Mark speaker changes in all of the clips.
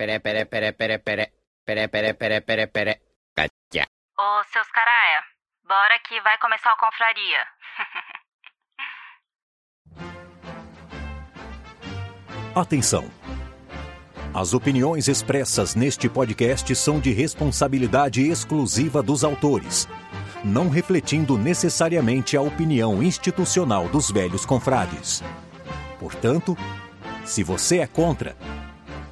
Speaker 1: Pere, pere, pere, pere, pere. Pere, pere, pere, pere, pere. Catia.
Speaker 2: Ô, seus caraia, bora que vai começar a confraria.
Speaker 3: Atenção! As opiniões expressas neste podcast são de responsabilidade exclusiva dos autores, não refletindo necessariamente a opinião institucional dos velhos confrades. Portanto, se você é contra,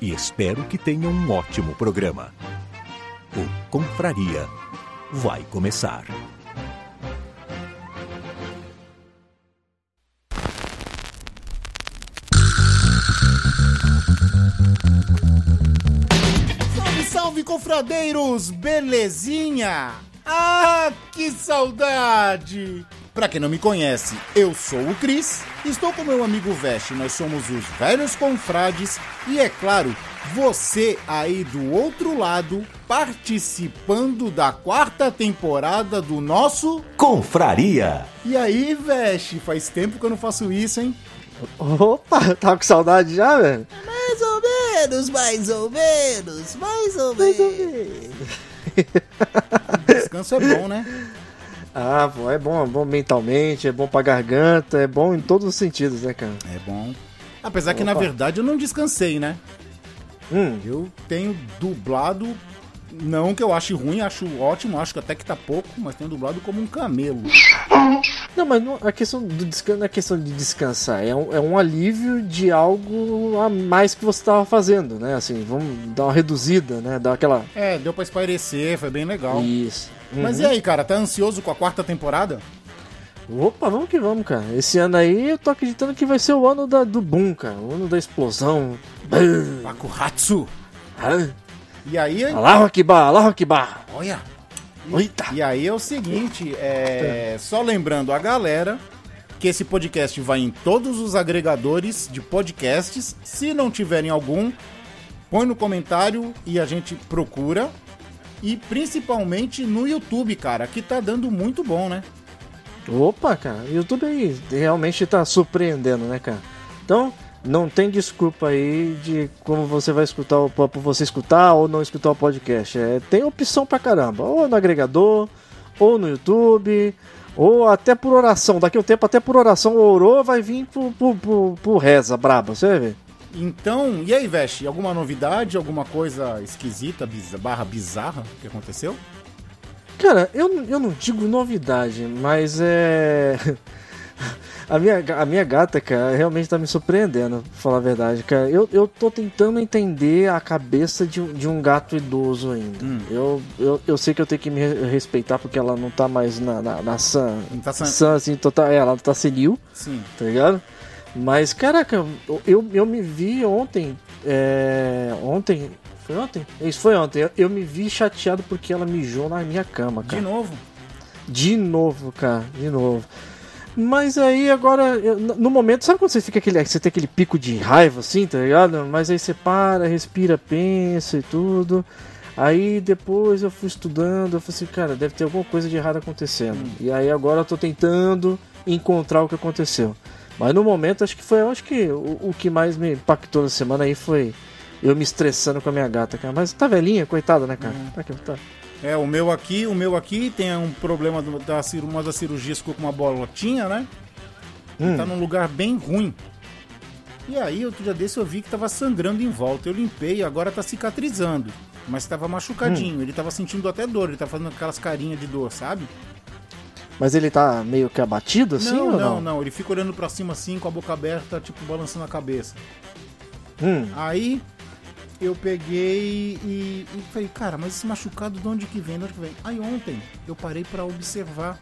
Speaker 3: e espero que tenha um ótimo programa. O Confraria vai começar.
Speaker 4: Salve, salve, confradeiros! Belezinha? Ah, que saudade! Pra quem não me conhece, eu sou o Cris, estou com meu amigo Veste, nós somos os velhos confrades e é claro, você aí do outro lado participando da quarta temporada do nosso.
Speaker 3: Confraria!
Speaker 4: E aí, Veste, faz tempo que eu não faço isso, hein?
Speaker 5: Opa, tava com saudade já, velho?
Speaker 4: Mais ou menos, mais ou menos, mais ou
Speaker 5: Mais ou
Speaker 4: menos.
Speaker 5: menos.
Speaker 4: Descanso é bom, né?
Speaker 5: Ah, pô, é bom, é bom mentalmente, é bom pra garganta, é bom em todos os sentidos, né, cara?
Speaker 4: É bom. Apesar que na
Speaker 5: Opa.
Speaker 4: verdade eu não descansei, né?
Speaker 5: Hum,
Speaker 4: Eu tenho dublado, não que eu ache ruim, acho ótimo, acho que até que tá pouco, mas tenho dublado como um camelo.
Speaker 5: não, mas não, a questão do descanso não é questão de descansar, é um, é um alívio de algo a mais que você tava fazendo, né? Assim, vamos dar uma reduzida, né? Dar aquela.
Speaker 4: É, deu pra espairecer, foi bem legal.
Speaker 5: Isso.
Speaker 4: Mas
Speaker 5: Uhum.
Speaker 4: e aí, cara, tá ansioso com a quarta temporada?
Speaker 5: Opa, vamos que vamos, cara. Esse ano aí eu tô acreditando que vai ser o ano da, do boom, cara. O ano da explosão.
Speaker 4: Bakuhatsu. E aí,
Speaker 5: Allahu Akbar, Allahu Akbar.
Speaker 4: olha.
Speaker 5: Eita.
Speaker 4: E aí é o seguinte, é, só lembrando a galera que esse podcast vai em todos os agregadores de podcasts. Se não tiverem algum, põe no comentário e a gente procura. E principalmente no YouTube, cara, que tá dando muito bom, né?
Speaker 5: Opa, cara, YouTube aí realmente tá surpreendendo, né, cara? Então, não tem desculpa aí de como você vai escutar o você escutar ou não escutar o podcast. É, tem opção pra caramba, ou no agregador, ou no YouTube, ou até por oração. Daqui a um tempo, até por oração, orou, vai vir pro, reza braba, você ver.
Speaker 4: Então, e aí, Veste, alguma novidade, alguma coisa esquisita, bizarra, barra bizarra que aconteceu?
Speaker 5: Cara, eu, eu não digo novidade, mas é. A minha, a minha gata, cara, realmente tá me surpreendendo, pra falar a verdade, cara. Eu, eu tô tentando entender a cabeça de, um- de um gato idoso ainda.
Speaker 4: Hum.
Speaker 5: Eu, eu, eu sei que eu tenho que me re- respeitar porque ela não tá mais na, na, na
Speaker 4: Não tá san-
Speaker 5: assim, total, é, ela tá senil,
Speaker 4: Sim.
Speaker 5: tá ligado? Mas, caraca, eu, eu me vi ontem, é, ontem, foi ontem? Isso foi ontem, eu, eu me vi chateado porque ela mijou na minha cama,
Speaker 4: De
Speaker 5: cara.
Speaker 4: novo.
Speaker 5: De novo, cara, de novo. Mas aí agora, eu- no momento, sabe quando você fica aquele, você tem aquele pico de raiva assim, tá ligado? Mas aí você para, respira, pensa e tudo. Aí depois eu fui estudando, eu falei assim, cara, deve ter alguma coisa de errado acontecendo. E aí agora eu tô tentando encontrar o que aconteceu. Mas no momento acho que foi, acho que o, o que mais me impactou na semana aí foi eu me estressando com a minha gata, cara. Mas tá velhinha, coitada, né, cara? Tá, que- tá.
Speaker 4: É, o meu aqui, o meu aqui tem um problema do- da uma das cirurgias ficou com uma bolotinha, né?
Speaker 5: Hum.
Speaker 4: Tá num lugar bem ruim. E aí, outro dia desse eu vi que tava sangrando em volta. Eu limpei e agora tá cicatrizando. Mas tava machucadinho. Ele tava sentindo até dor. Ele tá fazendo aquelas carinhas de dor, sabe?
Speaker 5: Mas ele tá meio que abatido assim
Speaker 4: não,
Speaker 5: ou
Speaker 4: não,
Speaker 5: não?
Speaker 4: não. Ele fica olhando pra cima assim, com a boca aberta, tipo, balançando a cabeça.
Speaker 5: Hum.
Speaker 4: Aí eu peguei e, e falei, cara, mas esse machucado de onde que vem? De onde que vem? Aí ontem eu parei pra observar.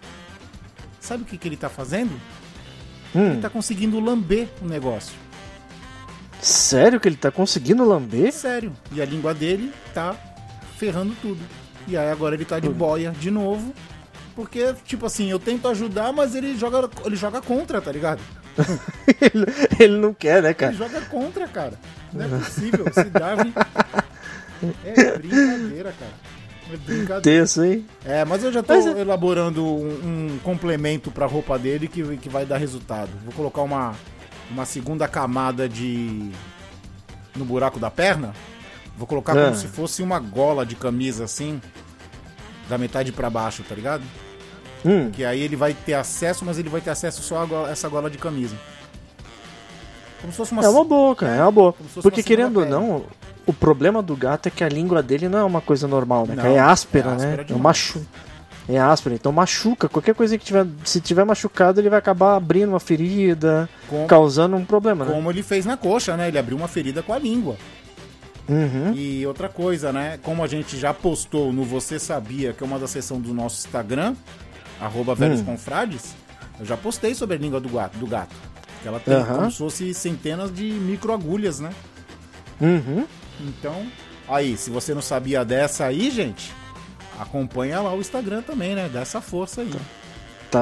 Speaker 4: Sabe o que, que ele tá fazendo?
Speaker 5: Hum.
Speaker 4: Ele tá conseguindo lamber o negócio.
Speaker 5: Sério que ele tá conseguindo lamber?
Speaker 4: Sério. E a língua dele tá ferrando tudo. E aí agora ele tá de boia de novo. Porque, tipo assim, eu tento ajudar, mas ele joga, ele joga contra, tá ligado?
Speaker 5: ele, ele não quer, né, cara?
Speaker 4: Ele joga contra, cara. Não é possível. Esse Darwin. É brincadeira, cara. É brincadeira.
Speaker 5: Tenso, hein?
Speaker 4: É, mas eu já tô
Speaker 5: Mas é-
Speaker 4: elaborando um, um complemento pra roupa dele que, que vai dar resultado. Vou colocar uma, uma segunda camada de. no buraco da perna. Vou colocar
Speaker 5: Ah.
Speaker 4: como se fosse uma gola de camisa assim. Da metade pra baixo, tá ligado?
Speaker 5: Hum.
Speaker 4: Que aí ele vai ter acesso, mas ele vai ter acesso só a gola- essa gola de camisa. Como se fosse uma.
Speaker 5: É uma boa, cara, é uma boa.
Speaker 4: Como
Speaker 5: Porque
Speaker 4: uma
Speaker 5: querendo ou não, o problema do gato é que a língua dele não é uma coisa normal, né?
Speaker 4: Não,
Speaker 5: cara? é áspera,
Speaker 4: é áspera
Speaker 5: né? É machu... É áspera, então machuca. Qualquer coisa que tiver. Se tiver machucado, ele vai acabar abrindo uma ferida,
Speaker 4: Com-
Speaker 5: causando um problema, né?
Speaker 4: Como ele fez na coxa, né? Ele abriu uma ferida com a língua.
Speaker 5: Uhum.
Speaker 4: E outra coisa, né? Como a gente já postou no Você Sabia, que é uma da seção do nosso Instagram, arroba velhos
Speaker 5: Hum.
Speaker 4: confrades, eu já postei sobre a língua do gato. Do gato que ela tem
Speaker 5: Aham.
Speaker 4: como se fosse centenas de microagulhas, né?
Speaker 5: Uhum.
Speaker 4: Então, aí, se você não sabia dessa aí, gente, acompanha lá o Instagram também, né? Dá essa força aí.
Speaker 5: Tá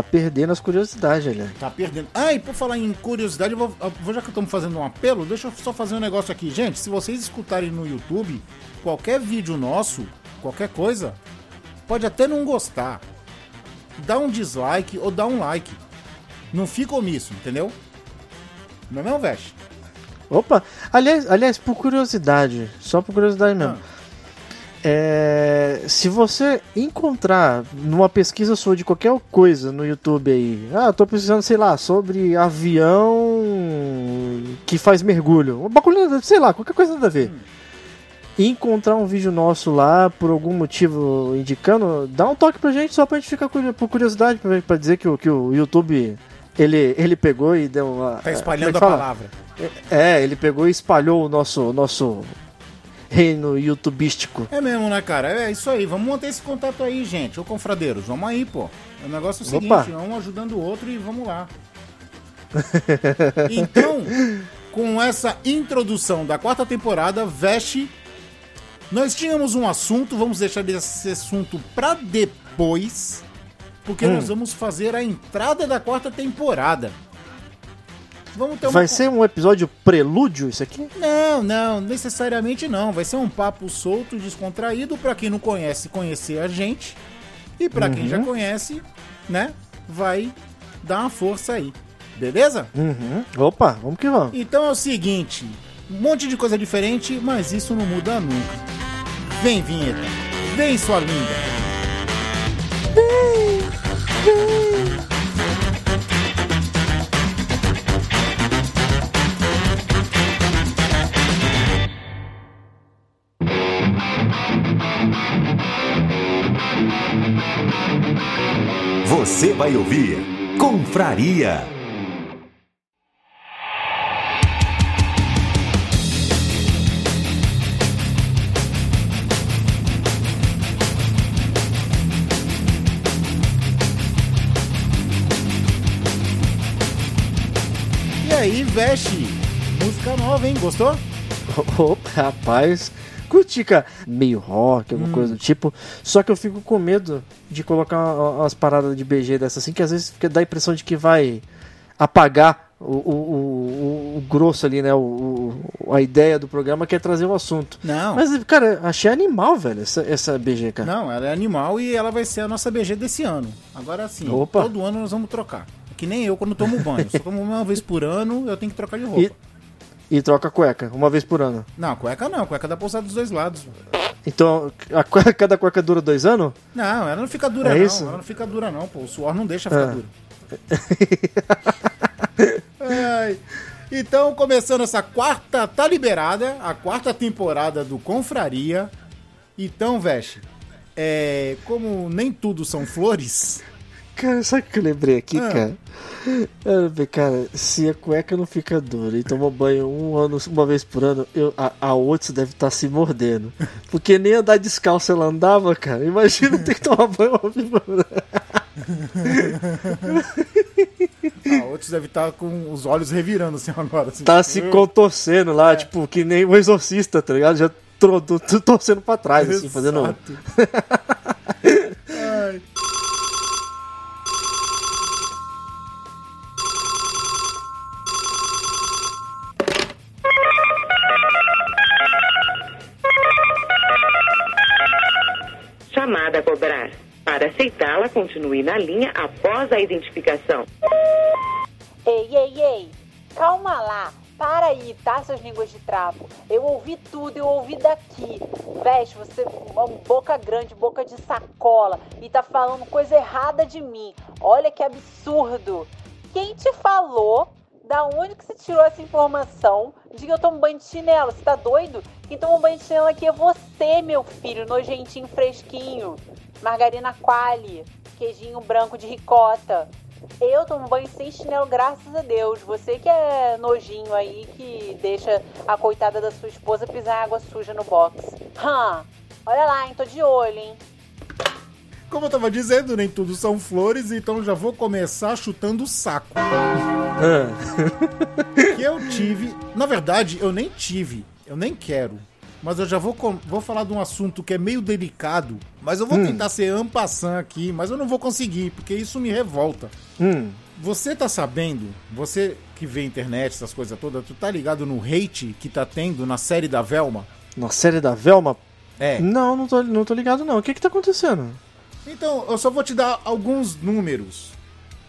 Speaker 5: perdendo as curiosidades, ali.
Speaker 4: Tá perdendo. Ah, e por falar em curiosidade, eu vou, eu vou- já que estamos fazendo um apelo, deixa eu só fazer um negócio aqui. Gente, se vocês escutarem no YouTube, qualquer vídeo nosso, qualquer coisa, pode até não gostar. Dá um dislike ou dá um like. Não fica omisso, entendeu? Não é mesmo, Veste?
Speaker 5: Opa! Aliás, aliás, por curiosidade, só por curiosidade mesmo.
Speaker 4: Ah.
Speaker 5: É, se você encontrar numa pesquisa sua de qualquer coisa no YouTube aí, ah, eu tô precisando, sei lá, sobre avião que faz mergulho, um bagulho, sei lá, qualquer coisa nada a ver. E encontrar um vídeo nosso lá, por algum motivo indicando, dá um toque pra gente só pra gente ficar por curiosidade, pra, dizer que o, que o YouTube ele, ele pegou e deu uma.
Speaker 4: Tá espalhando a
Speaker 5: como é fala?
Speaker 4: palavra.
Speaker 5: É, ele pegou e espalhou o nosso, nosso reino youtubístico.
Speaker 4: É mesmo, né, cara? É isso aí. Vamos manter esse contato aí, gente. Ô, confradeiros, vamos aí, pô. O negócio é o seguinte,
Speaker 5: Opa.
Speaker 4: um ajudando o outro e vamos lá. então, com essa introdução da quarta temporada, Veste, nós tínhamos um assunto, vamos deixar esse assunto pra depois, porque
Speaker 5: Hum.
Speaker 4: nós vamos fazer a entrada da quarta temporada. Vamos ter uma
Speaker 5: Vai ser um episódio prelúdio isso aqui?
Speaker 4: não, não, necessariamente não. Vai ser um papo solto, descontraído, pra quem não conhece, conhecer a gente. E pra quem já conhece, né, vai dar uma força aí. Beleza?
Speaker 5: Uhum. Opa, vamos que vamos.
Speaker 4: Então é o seguinte, um monte de coisa diferente, mas isso não muda nunca. Vem, vinheta. Vem, sua linda.
Speaker 3: Você vai ouvir Confraria.
Speaker 4: E aí, veste. Música nova, hein? Gostou?
Speaker 5: Opa, rapaz. Cara. Meio rock,
Speaker 4: Hum.
Speaker 5: alguma coisa do tipo. Só que eu fico com medo de colocar uma- umas paradas de BG dessas assim, que às vezes dá a impressão de que vai apagar o, o, o, o grosso ali, né? O, a ideia do programa que é trazer o assunto.
Speaker 4: Não.
Speaker 5: Mas, cara, achei animal, velho, essa, essa BG, cara.
Speaker 4: Não, ela é animal e ela vai ser a nossa BG desse ano. Agora sim,
Speaker 5: Opa.
Speaker 4: todo ano nós vamos trocar. É Que nem eu quando tomo banho. Se eu tomo uma vez por ano, eu tenho que trocar de roupa.
Speaker 5: E, e troca a cueca, uma vez por ano.
Speaker 4: Não, cueca não, cueca dá pra usar dos dois lados.
Speaker 5: Então, a cueca, cada cueca dura dois anos?
Speaker 4: Não, ela não fica dura
Speaker 5: É
Speaker 4: não.
Speaker 5: isso?
Speaker 4: Ela não fica dura não, pô. O suor não deixa ficar
Speaker 5: Ah.
Speaker 4: dura. Ai. Então, começando essa quarta, tá liberada, a quarta temporada do Confraria. Então, Veste, é, como nem tudo são flores,
Speaker 5: Cara, sabe o que eu lembrei aqui,
Speaker 4: Ah.
Speaker 5: cara? Eu cara, se a cueca não fica dura e toma banho um ano, uma vez por ano, eu, a, a Otis deve estar se mordendo. Porque nem andar descalço ela andava, cara. Imagina ter que tomar banho uma vez por ano.
Speaker 4: a outros deve estar com os olhos revirando assim agora. Assim.
Speaker 5: Tá se contorcendo lá, tipo, que nem o exorcista, tá ligado? Já tro- tro- tro- torcendo pra trás, assim, fazendo.
Speaker 4: Exato. Ai.
Speaker 6: Para aceitá-la, continue na linha após a identificação.
Speaker 7: Ei, ei, ei, calma lá. Para aí, tá, seus línguas de trapo? Eu ouvi tudo, eu ouvi daqui. Veste, você é uma boca grande, boca de sacola, e tá falando coisa errada de mim. Olha que absurdo. Quem te falou? Da onde que você tirou essa informação de que eu tomo banho de chinelo? Você tá doido? Quem toma banho de chinelo aqui é você, meu filho, nojentinho fresquinho. Margarina quali, queijinho branco de ricota. Eu tomo banho sem chinelo, graças a Deus. Você que é nojinho aí, que deixa a coitada da sua esposa pisar água suja no box. Hã? Olha lá, hein? Tô de olho, hein?
Speaker 4: Como eu tava dizendo, nem tudo são flores, então já vou começar chutando o saco.
Speaker 5: Ah,
Speaker 4: Que eu tive. Na verdade, eu nem tive. Eu nem quero. Mas eu já vou, vou falar de um assunto que é meio delicado. Mas eu vou tentar ser ampassant aqui, mas eu não vou conseguir, porque isso me revolta.
Speaker 5: hum,
Speaker 4: Você tá sabendo, você que vê internet, essas coisas todas, tu tá ligado no hate que tá tendo na série da Velma?
Speaker 5: na série da Velma?
Speaker 4: É.
Speaker 5: Não, não tô, não tô ligado, não. O que que tá acontecendo?
Speaker 4: Então, eu só vou te dar alguns números,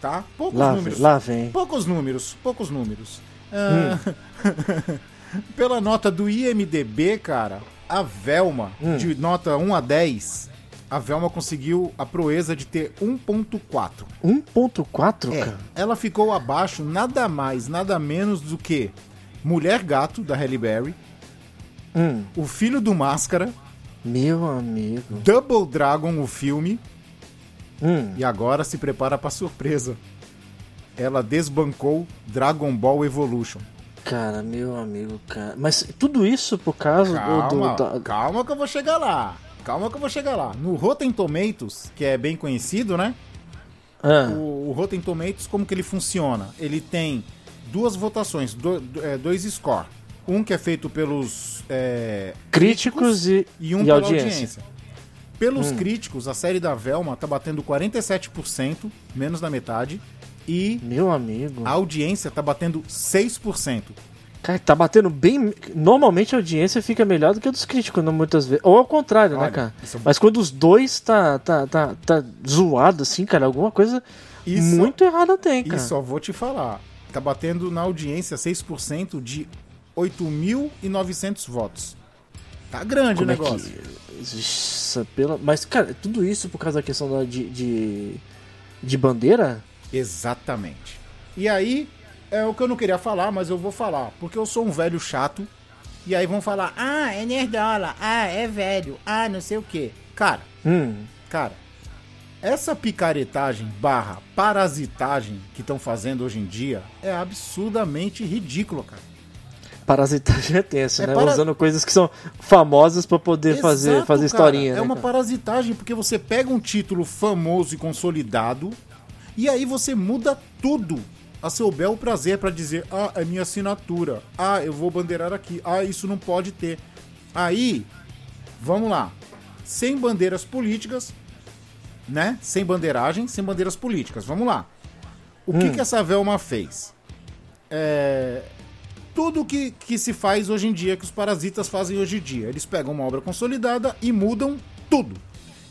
Speaker 4: tá? Poucos
Speaker 5: Lá,
Speaker 4: números.
Speaker 5: lá vem.
Speaker 4: Poucos números, poucos números. Ah, Pela nota do IMDB, cara, a Velma, de nota 1 a 10, a Velma conseguiu a proeza de ter 1.4.
Speaker 5: 1.4,
Speaker 4: É,
Speaker 5: cara?
Speaker 4: ela ficou abaixo nada mais, nada menos do que Mulher Gato, da Halle Berry,
Speaker 5: Hum,
Speaker 4: O Filho do Máscara,
Speaker 5: meu amigo.
Speaker 4: Double Dragon, o filme,
Speaker 5: Hum,
Speaker 4: e agora se prepara pra surpresa. Ela desbancou Dragon Ball Evolution.
Speaker 5: Cara, meu amigo, cara. Mas tudo isso por causa do,
Speaker 4: Calma,
Speaker 5: do- da-
Speaker 4: calma que eu vou chegar lá. Calma que eu vou chegar lá. No Rotten Tomatoes, que é bem conhecido, né?
Speaker 5: Ah,
Speaker 4: O, o Rotten Tomatoes, como que ele funciona? Ele tem duas votações, do- do- é, dois score. Um que é feito pelos é,
Speaker 5: críticos e,
Speaker 4: e um
Speaker 5: e
Speaker 4: pela
Speaker 5: audiência. Hum.
Speaker 4: audiência. Pelos críticos, a série da Velma tá batendo 47%, menos da metade. E
Speaker 5: Meu amigo.
Speaker 4: a audiência tá batendo 6%.
Speaker 5: Cara, tá batendo bem. Normalmente a audiência fica melhor do que a dos críticos, não, muitas vezes. Ou ao contrário,
Speaker 4: Olha,
Speaker 5: né, cara?
Speaker 4: isso é-
Speaker 5: Mas quando os dois tá, tá, tá, tá zoado, assim, cara, alguma coisa
Speaker 4: Isso-
Speaker 5: muito errada tem,
Speaker 4: E
Speaker 5: cara.
Speaker 4: só vou te falar, tá batendo na audiência 6% de 8.900 votos. Tá grande
Speaker 5: Como
Speaker 4: o
Speaker 5: é
Speaker 4: negócio.
Speaker 5: que. Isso, pela... Mas, cara, tudo isso por causa da questão da, de, de. de bandeira?
Speaker 4: Exatamente. E aí, é o que eu não queria falar, mas eu vou falar, porque eu sou um velho chato. E aí vão falar, ah, é nerdola, ah, é velho, ah, não sei o quê. Cara,
Speaker 5: Hum.
Speaker 4: cara, essa picaretagem barra parasitagem que estão fazendo hoje em dia é absurdamente ridícula, cara.
Speaker 5: Parasitagem é tenso,
Speaker 4: É
Speaker 5: né?
Speaker 4: para-
Speaker 5: Usando coisas que são famosas pra poder fazer,
Speaker 4: Exato,
Speaker 5: fazer
Speaker 4: cara.
Speaker 5: historinha,
Speaker 4: É
Speaker 5: né,
Speaker 4: uma
Speaker 5: cara?
Speaker 4: parasitagem porque você pega um título famoso e consolidado e aí você muda tudo a seu bel prazer pra dizer: "Ah, é minha assinatura. Ah, eu vou bandeirar aqui. Ah, isso não pode ter". Aí, vamos lá. Sem bandeiras políticas, né? Sem bandeiragem, sem bandeiras políticas. Vamos lá. O que que essa Velma fez? É, tudo que, que se faz hoje em dia, que os parasitas fazem hoje em dia. Eles pegam uma obra consolidada e mudam tudo.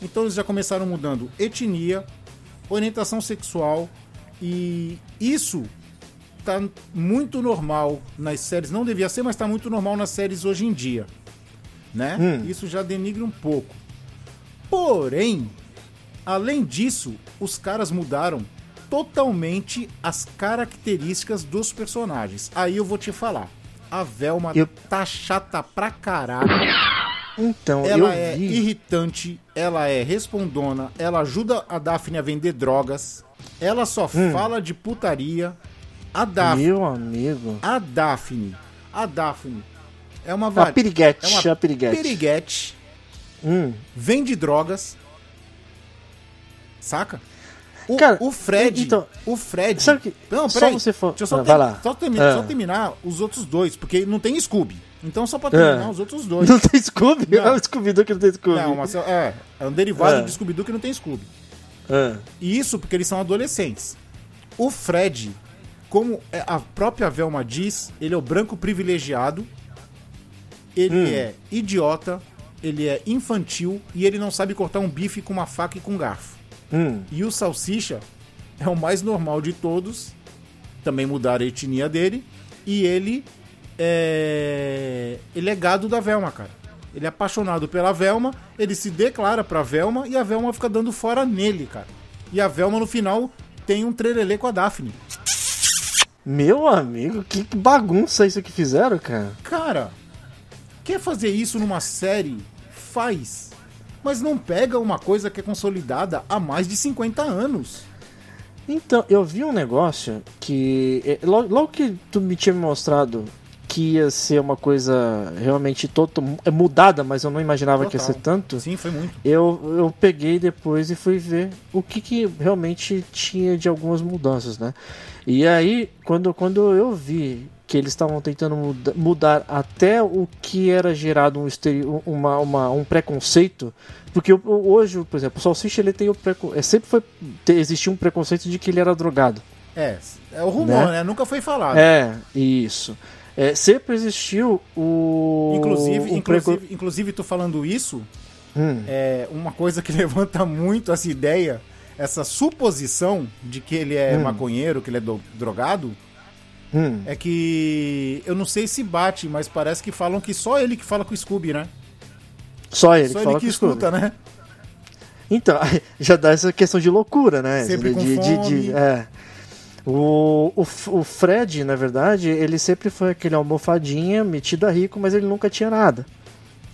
Speaker 4: Então eles já começaram mudando etnia, orientação sexual e isso tá muito normal nas séries, não devia ser, mas tá muito normal nas séries hoje em dia, né? Isso já denigra um pouco. Porém, além disso, os caras mudaram totalmente as características dos personagens. Aí eu vou te falar. A Velma
Speaker 5: Eu-
Speaker 4: tá chata pra caralho.
Speaker 5: Então,
Speaker 4: Ela é
Speaker 5: vi.
Speaker 4: irritante, ela é respondona, ela ajuda a Daphne a vender drogas, ela só fala de putaria. A Daphne,
Speaker 5: Meu amigo.
Speaker 4: a Daphne, a Daphne é uma
Speaker 5: A
Speaker 4: vari-
Speaker 5: piriguete,
Speaker 4: é uma
Speaker 5: a piriguete.
Speaker 4: piriguete,
Speaker 5: Hum.
Speaker 4: vende drogas, saca? O,
Speaker 5: Cara,
Speaker 4: o Fred.
Speaker 5: então,
Speaker 4: o Fred.
Speaker 5: sabe que-
Speaker 4: Não,
Speaker 5: só
Speaker 4: peraí.
Speaker 5: você for-
Speaker 4: Deixa eu só,
Speaker 5: Ah,
Speaker 4: ter-. Só, termi-
Speaker 5: Ah.
Speaker 4: só terminar os outros dois, porque não tem Scooby. Então, só pra terminar
Speaker 5: Ah.
Speaker 4: os outros dois.
Speaker 5: Não tem Scooby?
Speaker 4: Não.
Speaker 5: É o Scooby-Doo que não tem Scooby.
Speaker 4: Não, mas é, é um derivado
Speaker 5: Ah.
Speaker 4: de Scooby-Doo que não tem Scooby. E isso porque eles são adolescentes. O Fred, como é- a própria Velma diz, ele é o branco privilegiado, ele
Speaker 5: Hum.
Speaker 4: é idiota, ele é infantil e ele não sabe cortar um bife com uma faca e com um garfo.
Speaker 5: Hum.
Speaker 4: E o Salsicha é o mais normal de todos, também mudaram a etnia dele, e ele é, ele é gado da Velma, cara. Ele é apaixonado pela Velma, ele se declara pra Velma e a Velma fica dando fora nele, cara. E a Velma no final tem um trelelê com a Daphne.
Speaker 5: Meu amigo, que bagunça isso que fizeram, cara.
Speaker 4: Cara, quer fazer isso numa série? Faz. Mas não pega uma coisa que é consolidada há mais de 50 anos.
Speaker 5: Então, eu vi um negócio que. é, Logo, logo que tu me tinha mostrado que ia ser uma coisa realmente toto, é mudada, mas eu não imaginava que ia
Speaker 4: Total.
Speaker 5: ser tanto.
Speaker 4: Sim, foi muito.
Speaker 5: Eu, eu peguei depois e fui ver o que, que realmente tinha de algumas mudanças, né? E aí, quando, quando eu vi que eles estavam tentando muda- mudar até o que era gerado um, uma, uma- um preconceito, porque hoje, por exemplo, o Salsicha ele tem o preconceito. Sempre foi. Existia um preconceito de que ele era drogado.
Speaker 4: É, é o rumor,
Speaker 5: Né?
Speaker 4: né? Nunca foi falado.
Speaker 5: É, isso. É, sempre existiu o.
Speaker 4: Inclusive,
Speaker 5: o
Speaker 4: inclusive, inclusive, tô falando isso,
Speaker 5: Hum.
Speaker 4: é uma coisa que levanta muito essa ideia, essa suposição de que ele é
Speaker 5: Hum.
Speaker 4: maconheiro, que ele é do- drogado,
Speaker 5: Hum.
Speaker 4: é que eu não sei se bate, mas parece que falam que só ele que fala com o Scooby, né?
Speaker 5: Só ele
Speaker 4: só
Speaker 5: que fala
Speaker 4: ele que
Speaker 5: com o Scooby.
Speaker 4: escuta, né?
Speaker 5: Então, já dá essa questão de loucura, né?
Speaker 4: Sempre
Speaker 5: de,
Speaker 4: com
Speaker 5: de- de-
Speaker 4: fome.
Speaker 5: de- é. O, o, o Fred, na verdade, ele sempre foi aquele almofadinha, metido a rico, mas ele nunca tinha nada.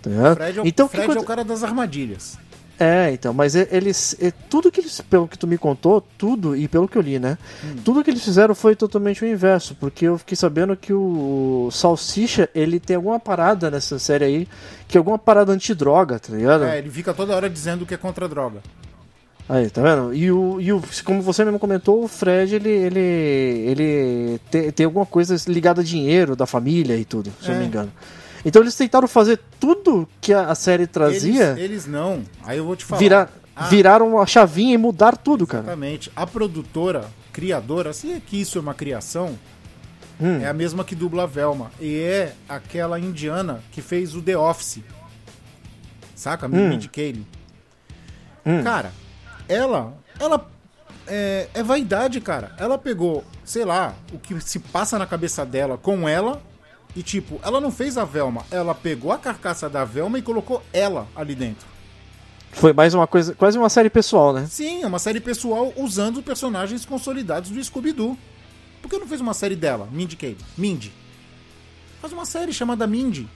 Speaker 5: Tá?
Speaker 4: Fred, é o,
Speaker 5: então, o que
Speaker 4: Fred é o cara das armadilhas.
Speaker 5: É, então, mas eles. Tudo que eles. Pelo que tu me contou, tudo, e pelo que eu li, né?
Speaker 4: Hum.
Speaker 5: Tudo que eles fizeram foi totalmente o inverso. Porque eu fiquei sabendo que o Salsicha, ele tem alguma parada nessa série aí, que é alguma parada antidroga, tá ligado?
Speaker 4: É, ele fica toda hora dizendo que é contra a droga.
Speaker 5: Aí, tá vendo? E o, e o como você mesmo comentou, o Fred, ele, ele, ele tem, tem alguma coisa ligada a dinheiro da família e tudo, se eu
Speaker 4: É.
Speaker 5: não me engano. Então eles tentaram fazer tudo que a, a série trazia,
Speaker 4: Eles, eles não. Aí eu vou te falar.
Speaker 5: virar,
Speaker 4: Ah,
Speaker 5: viraram a chavinha e mudar tudo, cara.
Speaker 4: Exatamente. A produtora, criadora, se é que isso é uma criação,
Speaker 5: Hum.
Speaker 4: é a mesma que dubla a Velma. E é aquela indiana que fez o The Office. Saca?
Speaker 5: Hum.
Speaker 4: Mindy Kaling.
Speaker 5: Hum.
Speaker 4: Cara, ela. Ela. É, é vaidade, cara. Ela pegou, sei lá, o que se passa na cabeça dela com ela. E tipo, ela não fez a Velma. Ela pegou a carcaça da Velma e colocou ela ali dentro.
Speaker 5: Foi mais uma coisa, quase uma série pessoal, né?
Speaker 4: Sim, é uma série pessoal usando personagens consolidados do Scooby-Doo. Por que não fez uma série dela, Mindy Kaling? Mindy. Faz uma série chamada Mindy.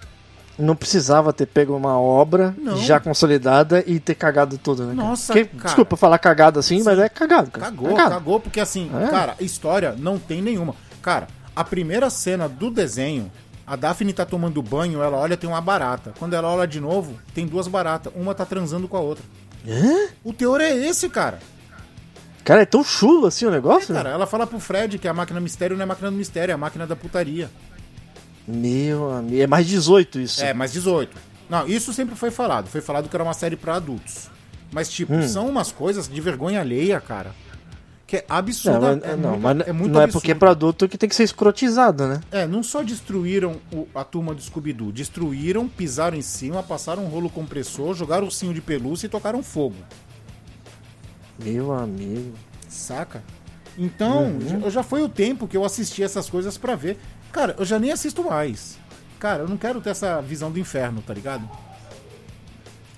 Speaker 5: Não precisava ter pego uma obra
Speaker 4: Não.
Speaker 5: já consolidada e ter cagado tudo, né? cara?
Speaker 4: Nossa,
Speaker 5: Porque,
Speaker 4: cara.
Speaker 5: Desculpa falar cagado assim, mas é cagado, cara.
Speaker 4: Cagou,
Speaker 5: Cagado.
Speaker 4: cagou, porque assim,
Speaker 5: É.
Speaker 4: cara, história não tem nenhuma. Cara, a primeira cena do desenho, a Daphne tá tomando banho, ela olha, tem uma barata. Quando ela olha de novo, tem duas baratas. Uma tá transando com a outra.
Speaker 5: Hã?
Speaker 4: O teor é esse, cara.
Speaker 5: Cara, é tão chulo assim o negócio?
Speaker 4: Cara, ela fala pro Fred que a máquina mistério não é a máquina do mistério, é a máquina da putaria.
Speaker 5: Meu amigo, é mais 18 isso.
Speaker 4: É, mais 18. Não, isso sempre foi falado. Foi falado que era uma série pra adultos. Mas, tipo,
Speaker 5: Hum.
Speaker 4: são umas coisas de vergonha alheia, cara. Que é
Speaker 5: Não,
Speaker 4: absurda.
Speaker 5: mas,
Speaker 4: é
Speaker 5: não,
Speaker 4: muito,
Speaker 5: mas
Speaker 4: é muito
Speaker 5: não é
Speaker 4: absurdo.
Speaker 5: porque é pra adulto que tem que ser escrotizado, né?
Speaker 4: É, não só destruíram o- a turma do Scooby-Doo, destruíram, pisaram em cima, passaram um rolo compressor, jogaram o ursinho de pelúcia e tocaram fogo.
Speaker 5: Meu amigo.
Speaker 4: Saca? Então,
Speaker 5: Uhum.
Speaker 4: já, já foi o tempo que eu assisti essas coisas pra ver. Cara, eu já nem assisto mais. Cara, eu não quero ter essa visão do inferno, tá ligado?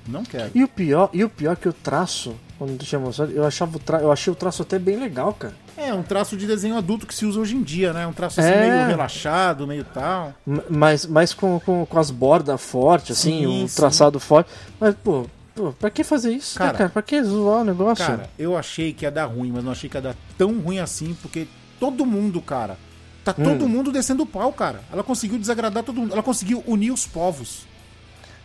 Speaker 4: Não quero.
Speaker 5: E o pior, e o pior é que o traço, quando tu tinha mostrado, eu achava tra... eu achei o traço até bem legal, cara.
Speaker 4: É, um traço de desenho adulto que se usa hoje em dia, né? Um traço assim,
Speaker 5: É.
Speaker 4: meio relaxado, meio tal.
Speaker 5: Mas, mas com, com, com as bordas fortes, assim,
Speaker 4: Sim,
Speaker 5: um
Speaker 4: sim.
Speaker 5: traçado forte. Mas, pô, pô, pra que fazer isso,
Speaker 4: Cara,
Speaker 5: cara? cara? Pra que zoar o negócio?
Speaker 4: Cara, eu achei que ia dar ruim, mas não achei que ia dar tão ruim assim, porque todo mundo, cara, tá todo
Speaker 5: Hum.
Speaker 4: mundo descendo o pau, cara. Ela conseguiu desagradar todo mundo. Ela conseguiu unir os povos.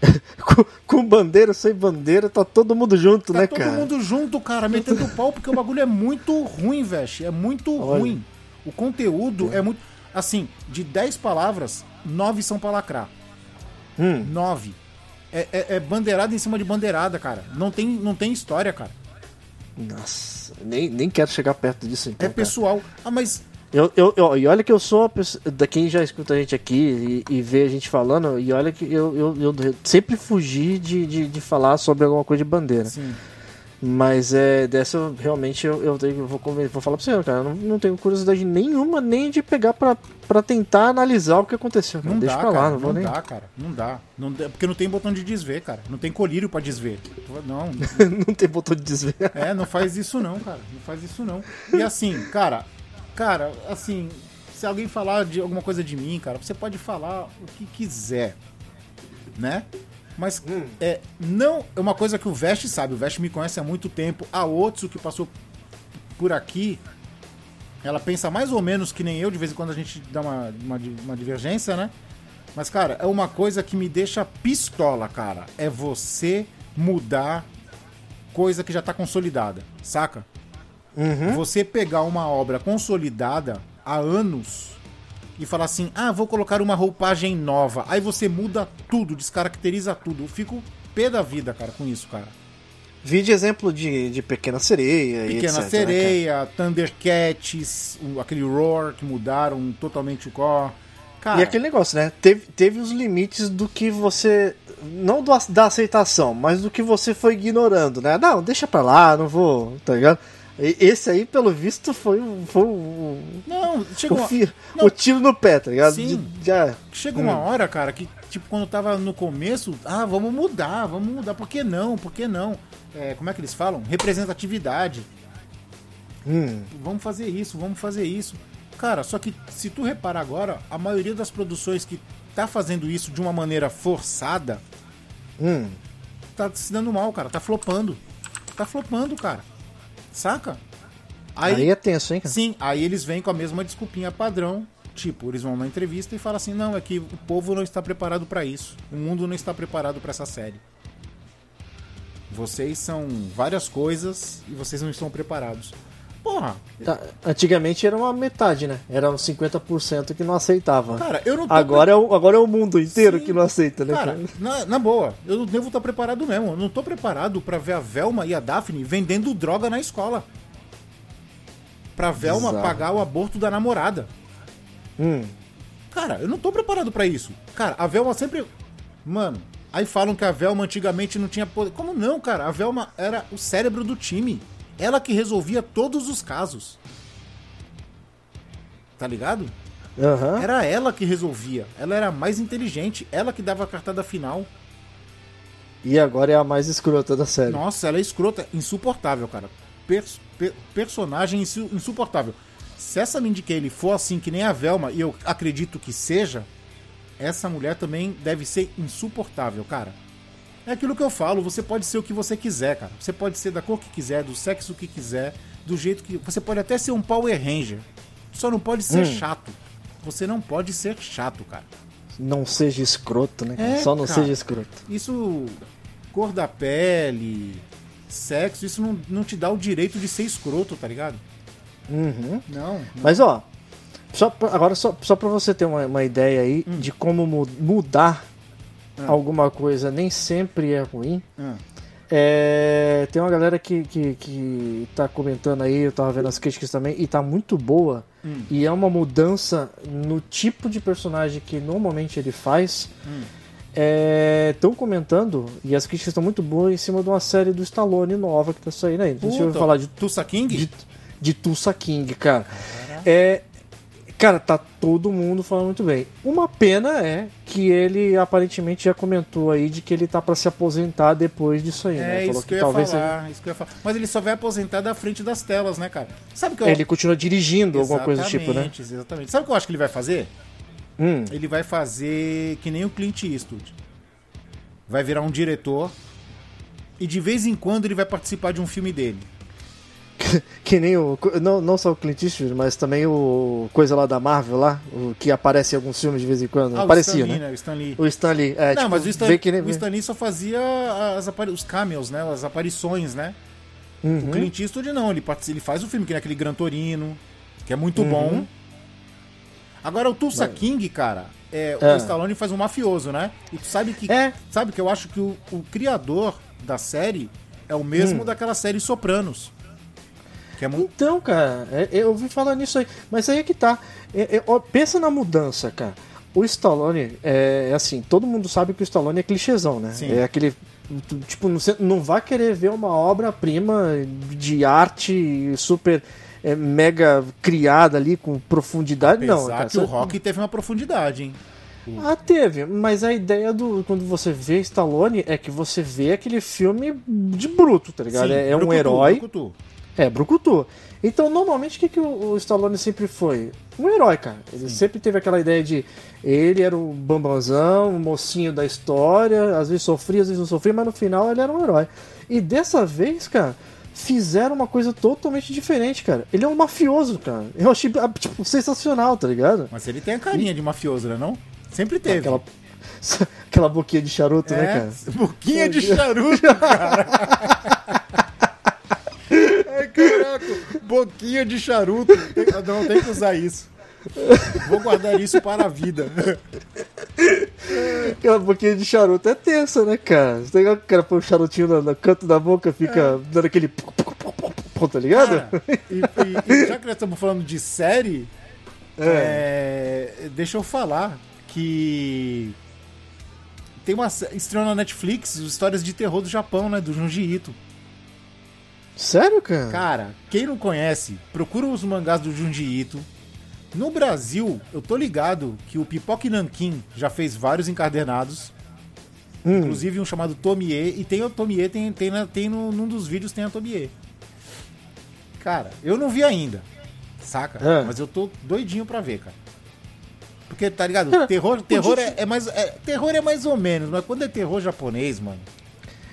Speaker 5: com, com bandeira, sem bandeira, tá todo mundo junto,
Speaker 4: Tá
Speaker 5: né,
Speaker 4: todo
Speaker 5: cara?
Speaker 4: mundo junto, cara, metendo pau, porque o bagulho é muito ruim, velho. É muito
Speaker 5: Olha.
Speaker 4: ruim. O conteúdo é muito. Assim, de 10 palavras, 9 são pra lacrar.
Speaker 5: Hum.
Speaker 4: 9. É, é, é bandeirada em cima de bandeirada, cara. Não tem, não tem história, cara.
Speaker 5: Nossa, nem, nem quero chegar perto disso então.
Speaker 4: É
Speaker 5: cara.
Speaker 4: pessoal. Ah, mas.
Speaker 5: Eu, eu, eu- e olha que eu sou a pessoa, da quem já escuta a gente aqui e, e vê a gente falando, e olha que eu, eu, eu sempre fugi de, de, de falar sobre alguma coisa de bandeira.
Speaker 4: Sim.
Speaker 5: Mas é dessa eu, realmente eu, eu, tenho- vou, vou falar pra você, cara. Eu não, não tenho curiosidade nenhuma nem de pegar pra, pra tentar analisar o que aconteceu. Cara.
Speaker 4: Não
Speaker 5: Deixa
Speaker 4: dá,
Speaker 5: pra lá,
Speaker 4: cara.
Speaker 5: não vou
Speaker 4: não
Speaker 5: nem.
Speaker 4: dá, cara. Não dá. Não dá. Porque não tem botão de desver, cara. Não tem colírio pra desver. Não.
Speaker 5: não tem botão de desver.
Speaker 4: É, não faz isso não, cara. Não faz isso não. E assim, cara, cara, assim, se alguém falar de alguma coisa de mim, cara, você pode falar o que quiser, né? Mas é não é uma coisa que o Veste sabe. O Veste me conhece há muito tempo. A Otsu que passou por aqui, ela pensa mais ou menos que nem eu. De vez em quando a gente dá uma, uma, uma divergência, né? Mas, cara, é uma coisa que me deixa pistola, cara. É você mudar coisa que já tá consolidada, saca? Você pegar uma obra consolidada há anos e falar assim: ah, vou colocar uma roupagem nova. Aí você muda tudo, descaracteriza tudo. Eu fico pé da vida, cara, com isso, cara.
Speaker 5: Vi de exemplo de, de Pequena Sereia e
Speaker 4: Pequena
Speaker 5: etc, né,
Speaker 4: Sereia, Thundercats, o- aquele Roar que mudaram totalmente o core. Cara,
Speaker 5: E aquele negócio, né? Teve, teve os limites do que você. Não do, da aceitação, mas do que você foi ignorando, né? Não, deixa pra lá, não vou. Tá ligado? Esse aí, pelo visto, foi, o- foi
Speaker 4: não, uma,
Speaker 5: fi-
Speaker 4: não.
Speaker 5: o tiro no pé, tá ligado?
Speaker 4: Sim.
Speaker 5: De- já,
Speaker 4: chega uma
Speaker 5: Hum.
Speaker 4: hora, cara, que tipo quando tava no começo, ah, vamos mudar, vamos mudar. Por que não? Por que não? É, como é que eles falam? Representatividade.
Speaker 5: hum,
Speaker 4: vamos fazer isso, vamos fazer isso. Cara, só que se tu reparar agora, a maioria das produções que tá fazendo isso de uma maneira forçada,
Speaker 5: hum.
Speaker 4: tá se dando mal, cara. Tá flopando. Tá flopando, cara. Saca?
Speaker 5: Aí,
Speaker 4: Aí,
Speaker 5: é tenso, hein, cara?
Speaker 4: sim, aí eles vêm com a mesma desculpinha padrão. Tipo, eles vão numa entrevista e falam assim: não, é que o povo não está preparado pra isso. O mundo não está preparado pra essa série. Vocês são várias coisas e vocês não estão preparados. Porra,
Speaker 5: Tá, Antigamente era uma metade, né? Era uns 50% que não aceitava.
Speaker 4: cara, eu não tô
Speaker 5: agora, é o, agora é o mundo inteiro
Speaker 4: Sim.
Speaker 5: que não aceita, né?
Speaker 4: Cara, na, na boa, eu não devo estar preparado mesmo. Eu não tô preparado pra ver a Velma e a Daphne vendendo droga na escola. Pra Velma
Speaker 5: Bizarro.
Speaker 4: pagar o aborto da namorada.
Speaker 5: Hum.
Speaker 4: Cara, eu não tô preparado pra isso. Cara, a Velma sempre. Mano, aí falam que a Velma antigamente não tinha poder. Como não, cara? A Velma era o cérebro do time. Ela que resolvia todos os casos. Tá ligado?
Speaker 5: Aham.
Speaker 4: Era ela que resolvia. Ela era a mais inteligente. Ela que dava a cartada final.
Speaker 5: E agora é a mais escrota da série.
Speaker 4: Nossa, ela é escrota, insuportável, cara. Pers- per- personagem insu- insuportável. Se essa Mindy Kaling for assim que nem a Velma, e eu acredito que seja, essa mulher também deve ser insuportável, cara. É aquilo que eu falo, você pode ser o que você quiser, cara. Você pode ser da cor que quiser, do sexo que quiser, do jeito que. Você pode até ser um Power Ranger. Só não pode ser chato. Você não pode ser chato, cara.
Speaker 5: Não seja escroto, né?
Speaker 4: É,
Speaker 5: Só não
Speaker 4: cara.
Speaker 5: seja escroto.
Speaker 4: Isso, cor da pele, sexo, isso não, não te dá o direito de ser escroto, tá ligado?
Speaker 5: Uhum.
Speaker 4: Não. não.
Speaker 5: Mas ó, só pra- agora só, só pra você ter uma, uma ideia aí
Speaker 4: Hum.
Speaker 5: de como mu- mudar alguma coisa nem sempre é ruim.
Speaker 4: Ah,
Speaker 5: É, tem uma galera que, que, que tá comentando aí, eu tava vendo as críticas também, e tá muito boa.
Speaker 4: Hum.
Speaker 5: E é uma mudança no tipo de personagem que normalmente ele faz.
Speaker 4: Hum.
Speaker 5: Estão comentando, e as críticas estão muito boas em cima de uma série do Stallone nova que tá saindo aí. Não sei se
Speaker 4: puta,
Speaker 5: falar de
Speaker 4: Tulsa King?
Speaker 5: de, de Tulsa King, cara. É, cara, tá todo mundo falando muito bem. Uma pena é que ele aparentemente já comentou aí de que ele tá pra se aposentar depois disso aí, né?
Speaker 4: É
Speaker 5: Falou
Speaker 4: isso que eu ia
Speaker 5: talvez
Speaker 4: falar, isso que eu ia falar. Mas ele só vai aposentar da frente das telas, né, cara? Sabe o que eu...
Speaker 5: ele continua dirigindo alguma coisa do tipo, né?
Speaker 4: Exatamente, Exatamente. Sabe o que eu acho que ele vai fazer?
Speaker 5: Hum,
Speaker 4: Ele vai fazer que nem o Clint Eastwood. Vai virar um diretor e de vez em quando ele vai participar de um filme dele.
Speaker 5: que nem o. Não, não só o Clint Eastwood, mas também o. Coisa lá da Marvel lá, o que aparece em alguns filmes de vez em quando.
Speaker 4: Ah,
Speaker 5: Aparecia,
Speaker 4: o Stan Lee,
Speaker 5: né?
Speaker 4: né? O Stan Lee.
Speaker 5: O Stan Lee. É,
Speaker 4: Não,
Speaker 5: tipo,
Speaker 4: mas o Stan,
Speaker 5: nem-
Speaker 4: o Stan Lee só fazia as os cameos, né? As aparições, né?
Speaker 5: Uhum.
Speaker 4: O Clint Eastwood não, ele, partici- ele faz o filme, que é aquele Gran Torino, que é muito
Speaker 5: Uhum.
Speaker 4: bom. Agora o Tulsa King, cara, é,
Speaker 5: É.
Speaker 4: o Stallone faz um mafioso, né? E tu sabe que,
Speaker 5: É.
Speaker 4: sabe que eu acho que o, o criador da série é o mesmo
Speaker 5: Hum.
Speaker 4: daquela série Sopranos. Que é muito...
Speaker 5: Então, cara, é- eu ouvi falar nisso aí. Mas aí é que tá. É- é- ó, pensa na mudança, cara. O Stallone, é, é assim, todo mundo sabe que o Stallone é clichêzão, né?
Speaker 4: Sim.
Speaker 5: É aquele. Tipo, não, você não vai querer ver uma obra-prima de arte super é, mega criada ali, com profundidade, não.
Speaker 4: Apesar
Speaker 5: cara.
Speaker 4: que o Rock teve uma profundidade, hein?
Speaker 5: Ah, teve, mas a ideia do. Quando você vê Stallone é que você vê aquele filme de bruto, tá ligado?
Speaker 4: Sim,
Speaker 5: é, é um herói.
Speaker 4: brucutu.
Speaker 5: É, Brucutu. Então, normalmente, o que, que o, o Stallone sempre foi? Um herói, cara. Ele sempre teve aquela ideia de. Ele era o bambãozão, o mocinho da história, às vezes sofria, às vezes não sofria, mas no final ele era um herói. E dessa vez, cara, fizeram uma coisa totalmente diferente, cara. Ele é um mafioso, cara. Eu achei, ah, tipo, sensacional, tá ligado?
Speaker 4: Mas ele tem a carinha de mafioso, né? Não? Sempre teve.
Speaker 5: Aquela, aquela boquinha de charuto, né,
Speaker 4: É,
Speaker 5: cara?
Speaker 4: boquinha de charuto, cara. Caraca, boquinha de charuto. Não, tem que usar isso. Vou guardar isso para a vida.
Speaker 5: Aquela boquinha de charuto é tensa, né, cara? Você tem o cara põe o charutinho no, no canto da boca, fica dando aquele. Tá ligado?
Speaker 4: Cara, e, e- e já que nós estamos falando de série, é, deixa eu falar que tem uma estreou na Netflix histórias de terror do Japão, né? Do Junji Ito.
Speaker 5: Sério, cara?
Speaker 4: Cara, quem não conhece, procura os mangás do Junji Ito. No Brasil, eu tô ligado que o Pipoque Nankin já fez vários encadernados.
Speaker 5: Hum.
Speaker 4: Inclusive um chamado Tomie. E tem o Tomie, tem, tem, na- tem no, num dos vídeos tem a Tomie. Cara, eu não vi ainda. Saca?
Speaker 5: É.
Speaker 4: Mas eu tô doidinho pra ver, cara. Porque, tá ligado?
Speaker 5: Cara,
Speaker 4: terror, terror, é, é mais, é- terror é mais ou menos, mas quando é terror japonês, mano,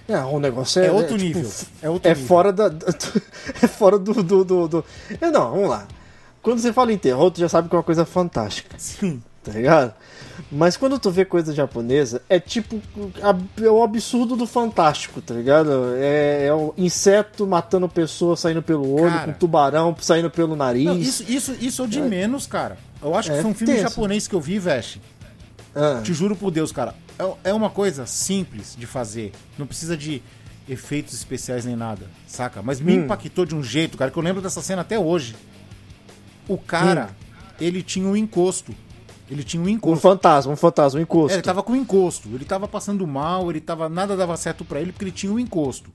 Speaker 5: É, o negócio é.
Speaker 4: é outro
Speaker 5: tipo,
Speaker 4: nível. É outro
Speaker 5: É
Speaker 4: nível.
Speaker 5: fora da. É fora do. do, do, do- É, não, vamos lá. Quando você fala em terror, tu já sabe que é uma coisa fantástica.
Speaker 4: Sim.
Speaker 5: tá ligado? Mas quando tu vê coisa japonesa, é tipo é o absurdo do fantástico, tá ligado? É, é o inseto matando pessoa saindo pelo olho,
Speaker 4: Cara.
Speaker 5: com tubarão saindo pelo nariz.
Speaker 4: Não, isso, isso, isso é o de menos, cara. Eu acho que
Speaker 5: É
Speaker 4: foi um filme japonês que eu vi, Veste.
Speaker 5: Ah,
Speaker 4: Te juro por Deus, cara. É, é uma coisa simples de fazer. Não precisa de efeitos especiais nem nada, saca? Mas me
Speaker 5: Hum.
Speaker 4: impactou de um jeito, cara, que eu lembro dessa cena até hoje. O cara, ele tinha um encosto. Ele tinha um
Speaker 5: um
Speaker 4: encosto.
Speaker 5: fantasma, um fantasma, um encosto.
Speaker 4: É, ele tava com encosto. Ele tava passando mal, ele tava. Nada dava certo pra ele porque ele tinha um encosto.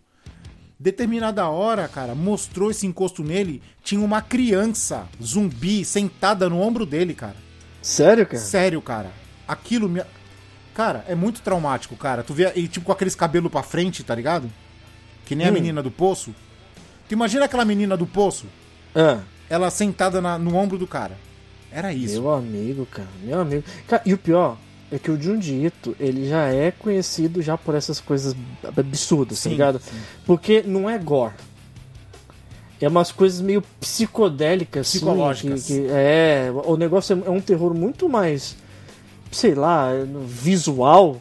Speaker 4: Determinada hora, cara, mostrou esse encosto nele. Tinha uma criança zumbi sentada no ombro dele, cara.
Speaker 5: Sério, cara?
Speaker 4: Sério, cara. Aquilo me. Cara, é muito traumático, cara. Tu vê ele tipo com aqueles cabelos pra frente, tá ligado? Que nem a
Speaker 5: Hum.
Speaker 4: menina do poço. Tu imagina aquela menina do poço?
Speaker 5: Ah,
Speaker 4: Ela sentada na- no ombro do cara. Era isso.
Speaker 5: meu amigo, cara, meu amigo. Cara, e o pior é que o Junji Ito, ele já é conhecido já por essas coisas absurdas, tá
Speaker 4: Sim,
Speaker 5: ligado?
Speaker 4: sim.
Speaker 5: Porque não é gore. É umas coisas meio psicodélicas, assim,
Speaker 4: Psicológicas.
Speaker 5: que- que- é, o negócio é, é um terror muito mais, sei lá, visual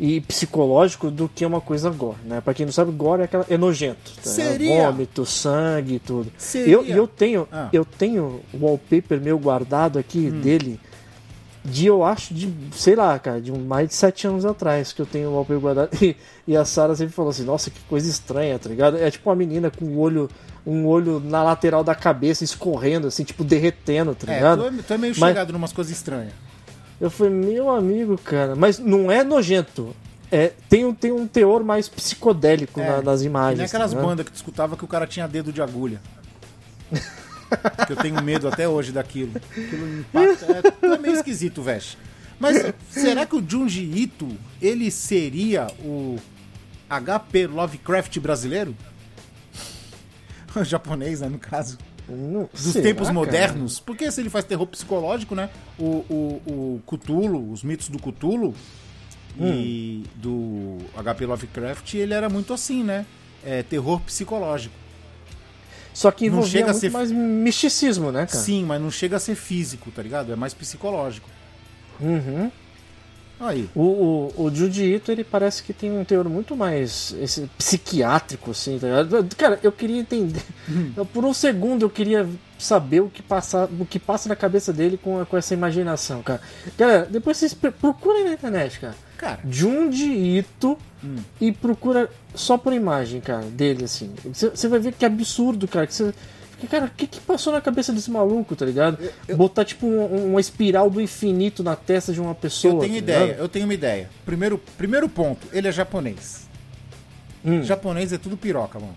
Speaker 5: e psicológico do que uma coisa gore, né? Pra quem não sabe, gore é, aquela, é nojento. tá?
Speaker 4: Seria-
Speaker 5: Vômito, sangue e tudo.
Speaker 4: Seria-
Speaker 5: Eu, eu tenho,
Speaker 4: Ah.
Speaker 5: eu tenho o wallpaper meu guardado aqui
Speaker 4: Hum.
Speaker 5: dele de eu acho de, sei lá, cara, de um, mais de sete anos atrás que eu tenho o wallpaper guardado. E, e a Sarah sempre falou assim, nossa, que coisa estranha, tá ligado? É tipo uma menina com o olho, um olho na lateral da cabeça escorrendo, assim, tipo derretendo, tá
Speaker 4: É,
Speaker 5: ligado?
Speaker 4: tu é, tu é meio
Speaker 5: Mas-
Speaker 4: chegado numas coisas estranhas.
Speaker 5: Eu falei, meu amigo, cara, mas não é nojento. É, tem, um, tem um teor mais psicodélico
Speaker 4: É,
Speaker 5: na- nas imagens.
Speaker 4: nem aquelas
Speaker 5: tá
Speaker 4: bandas que tu escutava que o cara tinha dedo de agulha. que eu tenho medo até hoje daquilo. Aquilo me impacta. É, é meio esquisito, Vesh. Mas será que o Junji Ito, ele seria o HP Lovecraft brasileiro? O japonês, né, no caso.
Speaker 5: Não-
Speaker 4: Dos
Speaker 5: será,
Speaker 4: tempos
Speaker 5: cara?
Speaker 4: modernos. Porque se ele faz terror psicológico, né? O, o, o Cthulhu, os mitos do Cthulhu e do HP Lovecraft, ele era muito assim, né? É, terror psicológico.
Speaker 5: Só que
Speaker 4: Não chega a ser-
Speaker 5: mais misticismo, né, cara?
Speaker 4: Sim, mas não chega a ser físico, tá ligado? É mais psicológico.
Speaker 5: Uhum.
Speaker 4: Aí.
Speaker 5: O, o, o Ito, ele parece que tem um teor muito mais esse, psiquiátrico, assim, tá? Cara, eu queria entender. Por um segundo eu queria saber o que passa, o que passa na cabeça dele com, com essa imaginação, cara. Cara, depois vocês procurem na internet, cara.
Speaker 4: Cara,
Speaker 5: Junji Ito e procura só por imagem, cara, dele, assim. Você você vai ver que absurdo, cara. Que você. Cara, o que, que passou na cabeça desse maluco, tá ligado? Botar, tipo, um- uma espiral do infinito na testa de uma pessoa.
Speaker 4: eu tenho
Speaker 5: tá
Speaker 4: ideia,
Speaker 5: ligado?
Speaker 4: eu tenho uma ideia. Primeiro, primeiro ponto, ele é japonês.
Speaker 5: Hum.
Speaker 4: Japonês é tudo piroca, mano.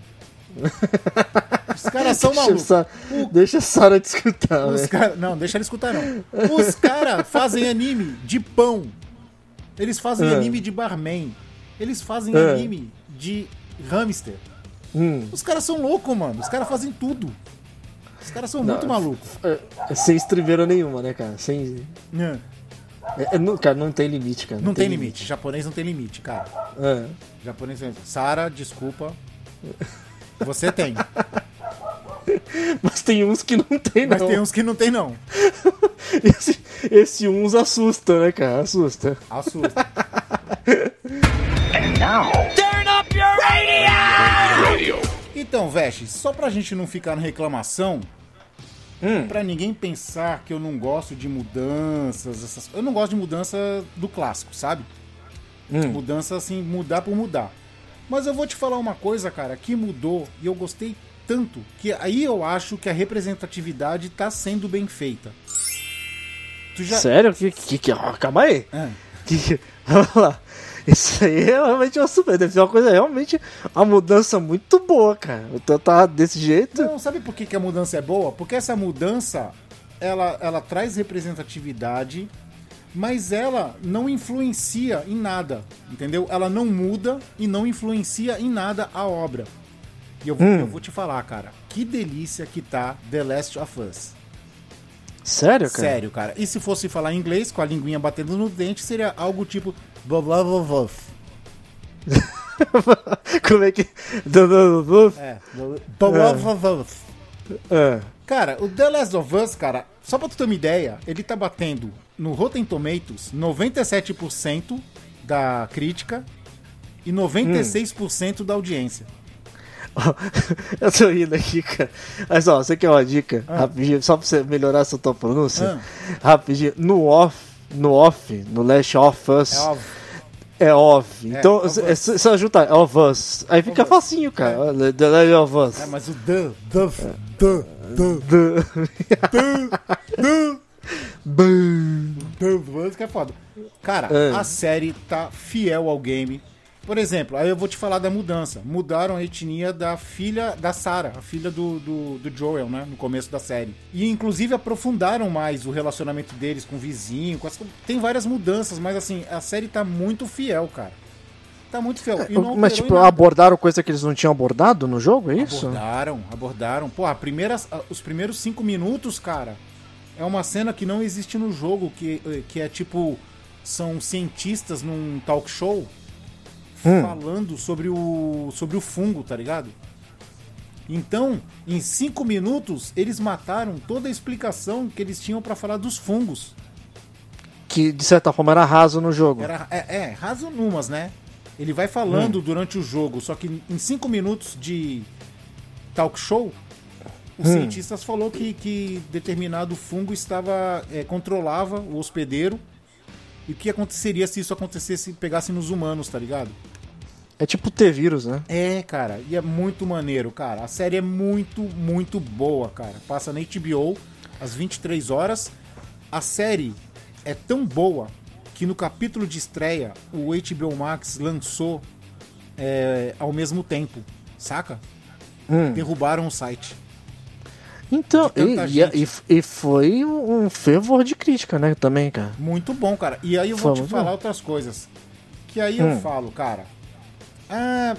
Speaker 4: Os caras são
Speaker 5: Deixa,
Speaker 4: malucos.
Speaker 5: Sa- deixa a Sara te escutar,
Speaker 4: Os cara... Não, deixa ele escutar não. Os caras fazem anime de pão. Eles fazem
Speaker 5: É.
Speaker 4: anime de barman. Eles fazem
Speaker 5: É.
Speaker 4: anime de hamster.
Speaker 5: Hum.
Speaker 4: Os caras são loucos, mano. Os caras fazem tudo. Os caras são muito malucos.
Speaker 5: É, é sem estriveira nenhuma, né, cara? Sem.
Speaker 4: Não,
Speaker 5: é- é, não, cara, não tem limite, cara.
Speaker 4: não tem limite. Japonês não tem limite, cara.
Speaker 5: É.
Speaker 4: Japonês tem. Sara, desculpa. Você tem.
Speaker 5: Mas tem uns que não tem, não.
Speaker 4: Mas tem uns que não tem, não.
Speaker 5: Esse, esse uns assusta, né, cara? Assusta.
Speaker 4: Assusta. Então, Veste, só pra gente não ficar na reclamação, pra ninguém pensar que eu não gosto de mudanças, essas... eu não gosto de mudança do clássico, sabe? Mudança assim, mudar por mudar. Mas eu vou te falar uma coisa, cara, que mudou e eu gostei tanto que aí eu acho que a representatividade tá sendo bem feita. Já
Speaker 5: Sério? Que, que, que, calma aí. Que, que- vamos lá. Isso aí é realmente uma super. Deve ser uma coisa realmente. Uma mudança muito boa, cara. Eu tava desse jeito.
Speaker 4: Não, sabe por que, que a mudança é boa? Porque essa mudança ela, ela traz representatividade, mas ela não influencia em nada, entendeu? Ela não muda e não influencia em nada a obra. E eu, vou-
Speaker 5: Hum.
Speaker 4: eu vou te falar, cara, que delícia que tá The Last of Us.
Speaker 5: Sério, cara?
Speaker 4: Sério, cara. E se fosse falar em inglês, com a linguinha batendo no dente, seria algo tipo. Blá blá blá blá.
Speaker 5: Como é que.
Speaker 4: É. Blá blá blá blá.
Speaker 5: É.
Speaker 4: Cara, o The Last of Us, cara, só pra tu ter uma ideia, ele tá batendo no Rotten Tomatoes 97% da crítica e 96% da audiência.
Speaker 5: Eu tô rindo aqui, cara. Mas ó, você quer uma dica? Rapidinho, só pra você melhorar essa tua pronúncia. Rapidinho. No off, no off, no Last of Us,
Speaker 4: É óbvio.
Speaker 5: é off. Então,
Speaker 4: of
Speaker 5: é, você juntar of us, aí fica
Speaker 4: us.
Speaker 5: facinho, cara. The Last of Us.
Speaker 4: É, mas o The, The, The, The, The, The, The, Us que é foda. Cara,
Speaker 5: É.
Speaker 4: a série tá fiel ao game. Por exemplo, aí eu vou te falar da mudança. Mudaram a etnia da filha da Sarah, a filha do, do, do Joel, né? No começo da série. E inclusive aprofundaram mais o relacionamento deles com o vizinho. Com as... Tem várias mudanças, mas assim, a série tá muito fiel, cara. Tá muito fiel. Não
Speaker 5: Mas, tipo, abordaram coisa que eles não tinham abordado no jogo, é isso?
Speaker 4: Abordaram, abordaram. Pô, a primeira, os primeiros cinco minutos, cara, é uma cena que não existe no jogo, que, eh, que é tipo. São cientistas num talk show falando sobre o, sobre o fungo, tá ligado? Então, em cinco minutos, eles mataram toda a explicação que eles tinham pra falar dos fungos.
Speaker 5: Que, de certa forma, era raso no jogo.
Speaker 4: Era, é, é, raso numas, né? Ele vai falando durante o jogo, só que em cinco minutos de talk show, os cientistas falou que, que determinado fungo estava é, controlava o hospedeiro e o que aconteceria se isso acontecesse pegasse nos humanos, tá ligado?
Speaker 5: É tipo T-vírus, né?
Speaker 4: É, cara, e é muito maneiro, cara. A série é muito, muito boa, cara. Passa na HBO às 23 horas. A série é tão boa que no capítulo de estreia o HBO Max lançou é, ao mesmo tempo, saca?
Speaker 5: Hum.
Speaker 4: Derrubaram o site.
Speaker 5: Então, e, e, e foi um fervor de crítica, né? Também, cara.
Speaker 4: Muito bom, cara. E aí eu vou te falar outras coisas. Que aí
Speaker 5: Hum.
Speaker 4: eu falo, cara. Ah,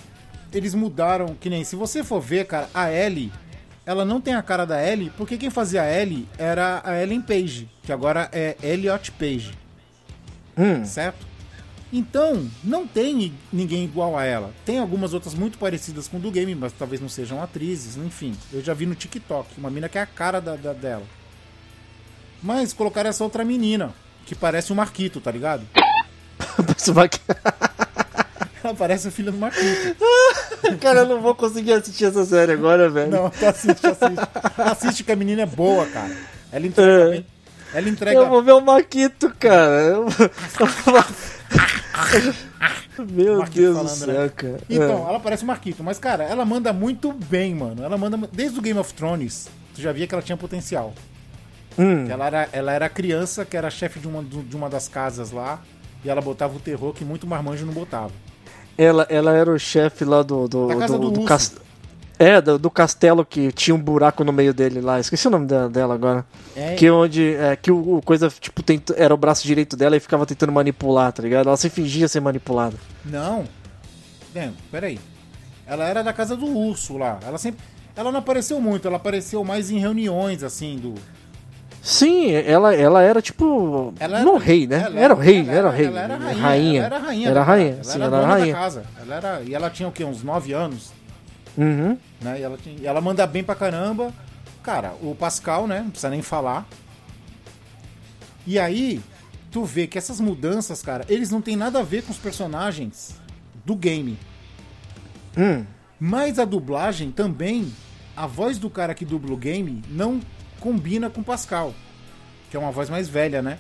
Speaker 4: eles mudaram, que nem se você for ver, cara, a Ellie, ela não tem a cara da Ellie, porque quem fazia a Ellie era a Ellen Page, que agora é Elliot Page,
Speaker 5: Hum.
Speaker 4: certo? Então, não tem ninguém igual a ela. Tem algumas outras muito parecidas com o do game, mas talvez não sejam atrizes, enfim. Eu já vi no TikTok, uma mina que é a cara da, da- dela. Mas colocaram essa outra menina, que parece o Marquito, tá ligado?
Speaker 5: Você vai-
Speaker 4: Ela parece a filha do Marquito.
Speaker 5: Cara, eu não vou conseguir assistir essa série agora, velho.
Speaker 4: Não, tu assiste, assiste. Assiste que a menina é boa, cara. Ela entrega
Speaker 5: É.
Speaker 4: bem. Ela entrega.
Speaker 5: Eu vou ver o Maquito, cara. Eu- Meu Deus do
Speaker 4: falando,
Speaker 5: céu,
Speaker 4: né?
Speaker 5: cara.
Speaker 4: Então, ela parece o Marquito, mas, cara, ela manda muito bem, mano. Ela manda. Desde o Game of Thrones, tu já via que ela tinha potencial.
Speaker 5: Hum.
Speaker 4: Ela era, ela era criança, que era chefe de uma, de uma das casas lá, e ela botava o terror que muito marmanjo não botava.
Speaker 5: Ela, ela era o chefe lá do. do,
Speaker 4: Da casa do urso.
Speaker 5: cas- É, do, do castelo que tinha um buraco no meio dele lá. Esqueci o nome da- dela agora.
Speaker 4: É,
Speaker 5: Que onde. É, que o, o coisa, tipo, tent- era o braço direito dela e ficava tentando manipular, tá ligado? Ela se fingia ser manipulada.
Speaker 4: Não. Não, peraí. Ela era da casa do urso lá. Ela sempre. Ela não apareceu muito, ela apareceu mais em reuniões, assim, do.
Speaker 5: Sim, ela, ela era tipo.
Speaker 4: Ela
Speaker 5: não rei, né?
Speaker 4: ela
Speaker 5: era o rei, era o rei.
Speaker 4: Ela era rainha.
Speaker 5: rainha.
Speaker 4: Ela era rainha.
Speaker 5: Era rainha, sim,
Speaker 4: ela
Speaker 5: ela
Speaker 4: era
Speaker 5: era rainha.
Speaker 4: da casa. Ela era, e ela tinha o quê? Uns 9 anos,
Speaker 5: Uhum.
Speaker 4: né? E ela, tinha, e ela manda bem pra caramba. Cara, o Pascal, né? Não precisa nem falar. E aí, tu vê que essas mudanças, cara, eles não tem nada a ver com os personagens do game.
Speaker 5: Hum.
Speaker 4: Mas a dublagem também, a voz do cara que dubla o game não combina com Pascal, que é uma voz mais velha, né?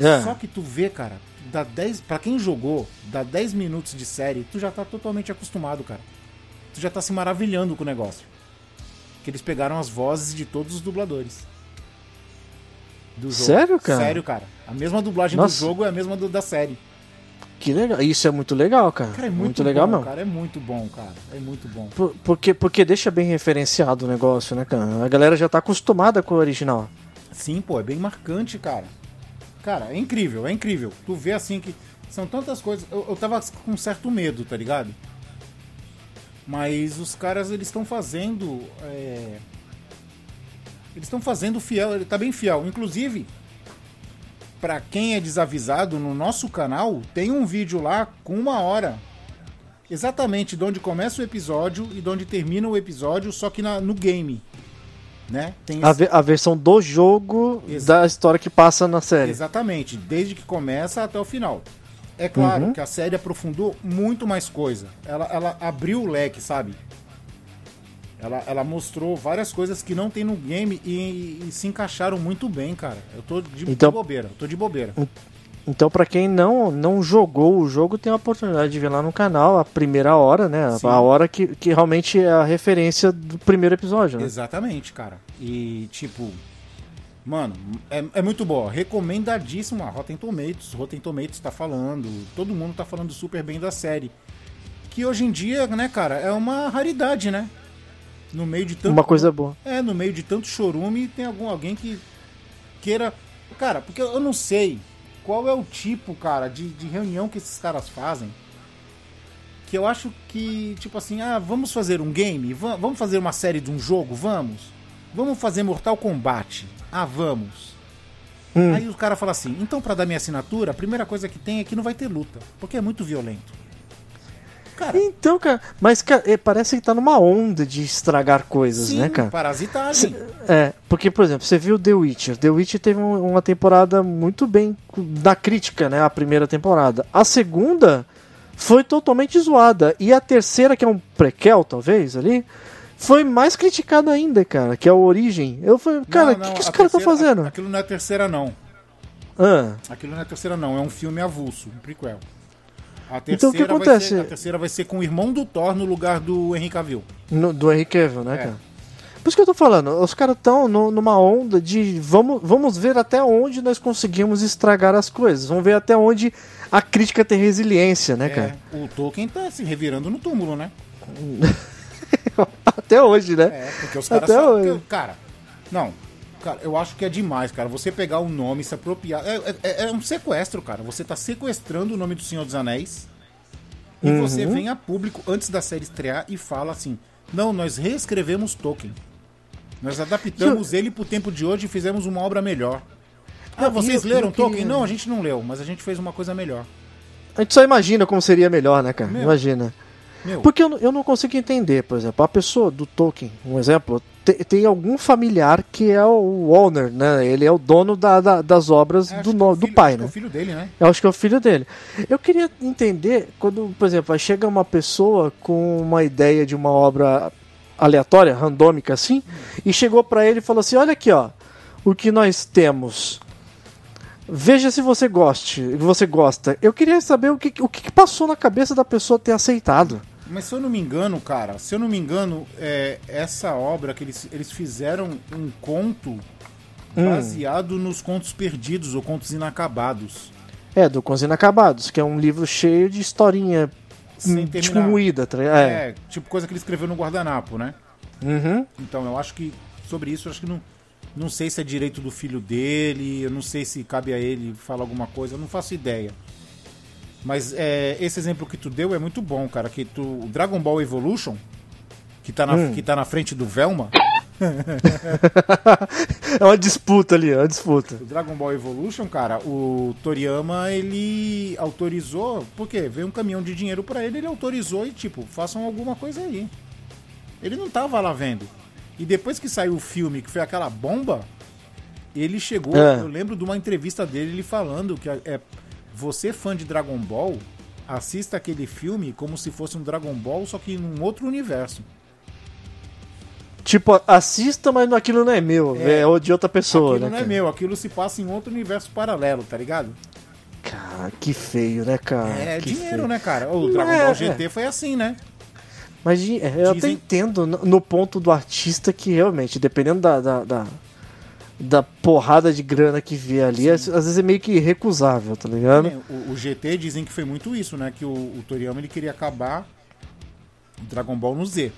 Speaker 5: É.
Speaker 4: Só que tu vê, cara, dá 10, para quem jogou, dá 10 minutos de série, tu já tá totalmente acostumado, cara. Tu já tá se maravilhando com o negócio. Que eles pegaram as vozes de todos os dubladores. Do jogo.
Speaker 5: Sério, cara?
Speaker 4: Sério, cara. A mesma dublagem
Speaker 5: Nossa.
Speaker 4: do jogo é a mesma do- da série.
Speaker 5: Que legal. Isso é muito legal, cara.
Speaker 4: Cara, é muito,
Speaker 5: legal
Speaker 4: bom,
Speaker 5: mesmo.
Speaker 4: cara. É muito bom, cara. É muito bom.
Speaker 5: Por- Porque, porque deixa bem referenciado o negócio, né, cara? A galera já tá acostumada com o original.
Speaker 4: Sim, pô, é bem marcante, cara. Cara, é incrível, é incrível. Tu vê assim que são tantas coisas. Eu, eu tava com certo medo, tá ligado? Mas os caras, eles estão fazendo. é, Eles estão fazendo fiel, ele tá bem fiel. Inclusive, pra quem é desavisado, no nosso canal tem um vídeo lá com uma hora. Exatamente de onde começa o episódio e de onde termina o episódio, só que na- no game. Né? Tem
Speaker 5: A,
Speaker 4: esse-
Speaker 5: a versão do jogo
Speaker 4: Exa-
Speaker 5: da história que passa na série.
Speaker 4: Exatamente, desde que começa até o final. É claro
Speaker 5: Uhum.
Speaker 4: que a série aprofundou muito mais coisa. Ela, ela abriu o leque, sabe? Ela, ela mostrou várias coisas que não tem no game e, e se encaixaram muito bem, cara. Eu tô de, de
Speaker 5: Então-
Speaker 4: bobeira, eu tô de bobeira.
Speaker 5: Então, pra quem não, não jogou o jogo, tem a oportunidade de ver lá no canal a primeira hora, né?
Speaker 4: Sim.
Speaker 5: A hora que, que realmente é a referência do primeiro episódio, né?
Speaker 4: Exatamente, cara. E, tipo, mano, é, é muito boa. Recomendadíssimo. A Rotten Tomatoes. Rotten Tomatoes tá falando. Todo mundo tá falando super bem da série. Que hoje em dia, né, cara, é uma raridade, né? No meio de tanto.
Speaker 5: Uma coisa boa.
Speaker 4: É, no meio de tanto chorume, tem algum, alguém que queira. Cara, porque eu não sei qual é o tipo, cara, de, de reunião que esses caras fazem. Que eu acho que, tipo assim, ah, vamos fazer um game? Va- Vamos fazer uma série de um jogo? Vamos? Vamos fazer Mortal Kombat? Ah, vamos.
Speaker 5: Hum.
Speaker 4: Aí o cara fala assim: então, pra dar minha assinatura, a primeira coisa que tem é que não vai ter luta, porque é muito violento. Cara,
Speaker 5: Então, cara, mas cara, é, parece que tá numa onda de estragar coisas,
Speaker 4: sim,
Speaker 5: né, cara?
Speaker 4: parasitagem.
Speaker 5: É, porque, por exemplo, você viu The Witcher. The Witcher teve um- uma temporada muito bem da crítica, né? A primeira temporada. A segunda foi totalmente zoada. E a terceira, que é um prequel, talvez, ali, foi mais criticada ainda, cara. Que é a Origem. Eu falei, cara, o que, que os caras estão
Speaker 4: terceira-
Speaker 5: fazendo?
Speaker 4: Aquilo não é terceira, não.
Speaker 5: Ah,
Speaker 4: Aquilo não é terceira, não. É um filme avulso, um prequel.
Speaker 5: Então, o que acontece?
Speaker 4: ser- a terceira vai ser com o irmão do Thor no lugar do Henry Cavill.
Speaker 5: no- do Henry Cavill, né,
Speaker 4: É.
Speaker 5: cara? Por isso que eu tô falando, os caras estão numa onda de vamos, vamos ver até onde nós conseguimos estragar as coisas. Vamos ver até onde a crítica tem resiliência, né, cara?
Speaker 4: É, o Tolkien tá se revirando no túmulo, né?
Speaker 5: Até hoje, né?
Speaker 4: É, porque os caras
Speaker 5: Até
Speaker 4: sabem.
Speaker 5: hoje.
Speaker 4: que- Cara, não. Cara, eu acho que é demais, cara. Você pegar o nome e se apropriar. É, é- é um sequestro, cara. Você tá sequestrando o nome do Senhor dos Anéis. E
Speaker 5: Uhum.
Speaker 4: você vem a público antes da série estrear e fala assim: Não, nós reescrevemos Tolkien. Nós adaptamos ele pro tempo de hoje e fizemos uma obra melhor. Ah,
Speaker 5: Não,
Speaker 4: vocês
Speaker 5: eu-
Speaker 4: leram
Speaker 5: eu
Speaker 4: Tolkien? Não, a gente não leu, mas a gente fez uma coisa melhor.
Speaker 5: A gente só imagina como seria melhor, né, cara?
Speaker 4: Meu.
Speaker 5: Imagina.
Speaker 4: Meu,
Speaker 5: Porque eu, não- eu não consigo entender, por exemplo, a pessoa do Tolkien, um exemplo, tem algum familiar que é o owner, né? Ele é o dono da- da- das obras
Speaker 4: acho
Speaker 5: do,
Speaker 4: que
Speaker 5: no-
Speaker 4: o
Speaker 5: do
Speaker 4: filho-
Speaker 5: pai,
Speaker 4: acho que é
Speaker 5: né?
Speaker 4: o filho dele, né?
Speaker 5: Eu acho que é o filho dele. Eu queria entender quando, por exemplo, chega uma pessoa com uma ideia de uma obra aleatória, randômica assim, e chegou pra ele e falou assim: "Olha aqui, ó, o que nós temos. Veja se você goste, você gosta. Eu queria saber o que, o que passou na cabeça da pessoa ter aceitado.
Speaker 4: Mas se eu não me engano, cara, se eu não me engano, é, essa obra que eles, eles fizeram um conto
Speaker 5: Hum.
Speaker 4: baseado nos contos perdidos ou contos inacabados.
Speaker 5: É, do Cons Inacabados, que é um livro cheio de historinha
Speaker 4: Sem
Speaker 5: tipo
Speaker 4: terminar.
Speaker 5: É.
Speaker 4: É, tipo coisa que ele escreveu no guardanapo, né?
Speaker 5: Uhum.
Speaker 4: Então eu acho que sobre isso eu acho que não não sei se é direito do filho dele, eu não sei se cabe a ele falar alguma coisa, eu não faço ideia. Mas é, esse exemplo que tu deu é muito bom, cara, que tu o Dragon Ball Evolution que tá na,
Speaker 5: Hum.
Speaker 4: que tá na frente do Velma,
Speaker 5: é uma disputa ali, é uma disputa.
Speaker 4: o Dragon Ball Evolution, cara, o Toriyama ele autorizou, porque veio um caminhão de dinheiro pra ele, ele autorizou e tipo, façam alguma coisa aí. Ele não tava lá vendo. E depois que saiu o filme, que foi aquela bomba, ele chegou,
Speaker 5: É.
Speaker 4: eu lembro de uma entrevista dele ele falando que é você fã de Dragon Ball, assista aquele filme como se fosse um Dragon Ball, só que num outro universo.
Speaker 5: Tipo, assista, mas aquilo não é meu,
Speaker 4: É.
Speaker 5: é, de outra pessoa,
Speaker 4: aquilo
Speaker 5: né?
Speaker 4: não é
Speaker 5: cara?
Speaker 4: meu, aquilo se passa em outro universo paralelo, tá ligado?
Speaker 5: Cara, que feio, né, cara?
Speaker 4: É
Speaker 5: que
Speaker 4: dinheiro,
Speaker 5: feio.
Speaker 4: né, cara? O Dragon
Speaker 5: É,
Speaker 4: Ball GT foi assim, né?
Speaker 5: Mas é, eu até
Speaker 4: Dizem-
Speaker 5: entendo no, no ponto do artista que realmente, dependendo da, da, da, da porrada de grana que vê ali, às, às vezes é meio que recusável, tá ligado?
Speaker 4: É, O, o GT dizem que foi muito isso, né? Que o, o Toriyama ele queria acabar Dragon Ball no Z.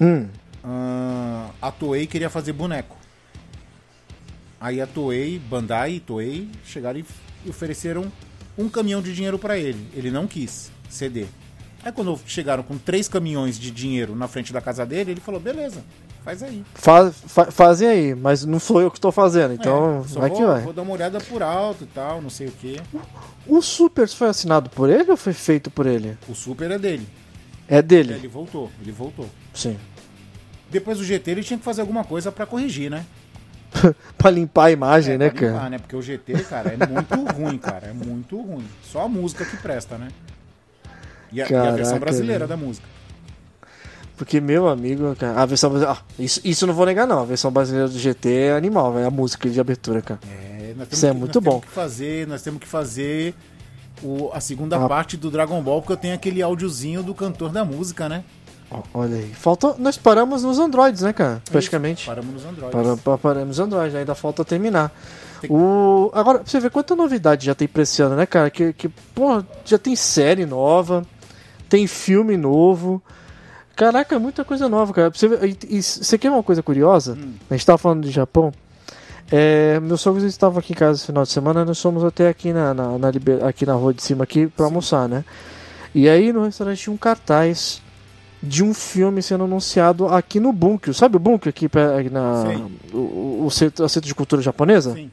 Speaker 5: Hum,
Speaker 4: Ah, a Toei queria fazer boneco. Aí a Toei, Bandai e Toei chegaram e, e ofereceram um caminhão de dinheiro pra ele. Ele não quis ceder. Aí quando chegaram com três caminhões de dinheiro na frente da casa dele, ele falou: beleza, faz aí.
Speaker 5: faz, fa- fazem aí, mas não sou eu que estou fazendo, então
Speaker 4: É,
Speaker 5: vai
Speaker 4: vou,
Speaker 5: que vai.
Speaker 4: vou dar uma olhada por alto e tal, não sei o que.
Speaker 5: O Super foi assinado por ele ou foi feito por ele?
Speaker 4: O Super é dele.
Speaker 5: É dele,
Speaker 4: Ele voltou, ele voltou.
Speaker 5: sim.
Speaker 4: Depois do GT ele tinha que fazer alguma coisa pra corrigir, né?
Speaker 5: pra limpar a imagem,
Speaker 4: É,
Speaker 5: né,
Speaker 4: pra
Speaker 5: cara?
Speaker 4: limpar, né? Porque o GT, cara, é muito ruim, cara. É muito ruim. Só a música que presta, né? E a, e a versão brasileira
Speaker 5: velho.
Speaker 4: da música.
Speaker 5: Porque, meu amigo, cara, a versão brasileira. Ah, isso, isso não vou negar, não. A versão brasileira do GT é animal, velho. A música de abertura, cara.
Speaker 4: É,
Speaker 5: Isso é
Speaker 4: que-
Speaker 5: muito
Speaker 4: nós
Speaker 5: bom.
Speaker 4: Temos que fazer, nós temos que fazer o, a segunda
Speaker 5: Ah.
Speaker 4: parte do Dragon Ball, porque eu tenho aquele áudiozinho do cantor da música, né?
Speaker 5: Olha aí. Faltou. Nós paramos nos Androids, né, cara? Praticamente.
Speaker 4: Isso, Paramos nos Androids.
Speaker 5: Para, pa- paramos nos Androids, ainda falta terminar.
Speaker 4: Tem-
Speaker 5: O... Agora, pra você ver quanta novidade já tem pra esse ano, né, cara? Que, que porra, já tem série nova, tem filme novo. Caraca, muita coisa nova, cara. Você, e, e você quer uma coisa curiosa?
Speaker 4: Hum.
Speaker 5: A gente tava falando de Japão. É, meus sogros estavam aqui em casa esse final de semana, nós fomos até aqui na, na, na aqui na rua de cima aqui pra almoçar, né? E aí no restaurante tinha um cartaz de um filme sendo anunciado aqui no Bunkyo. Sabe o Bunkyo aqui, na
Speaker 4: Sim.
Speaker 5: o, o, o centro, a centro de cultura japonesa?
Speaker 4: Sim.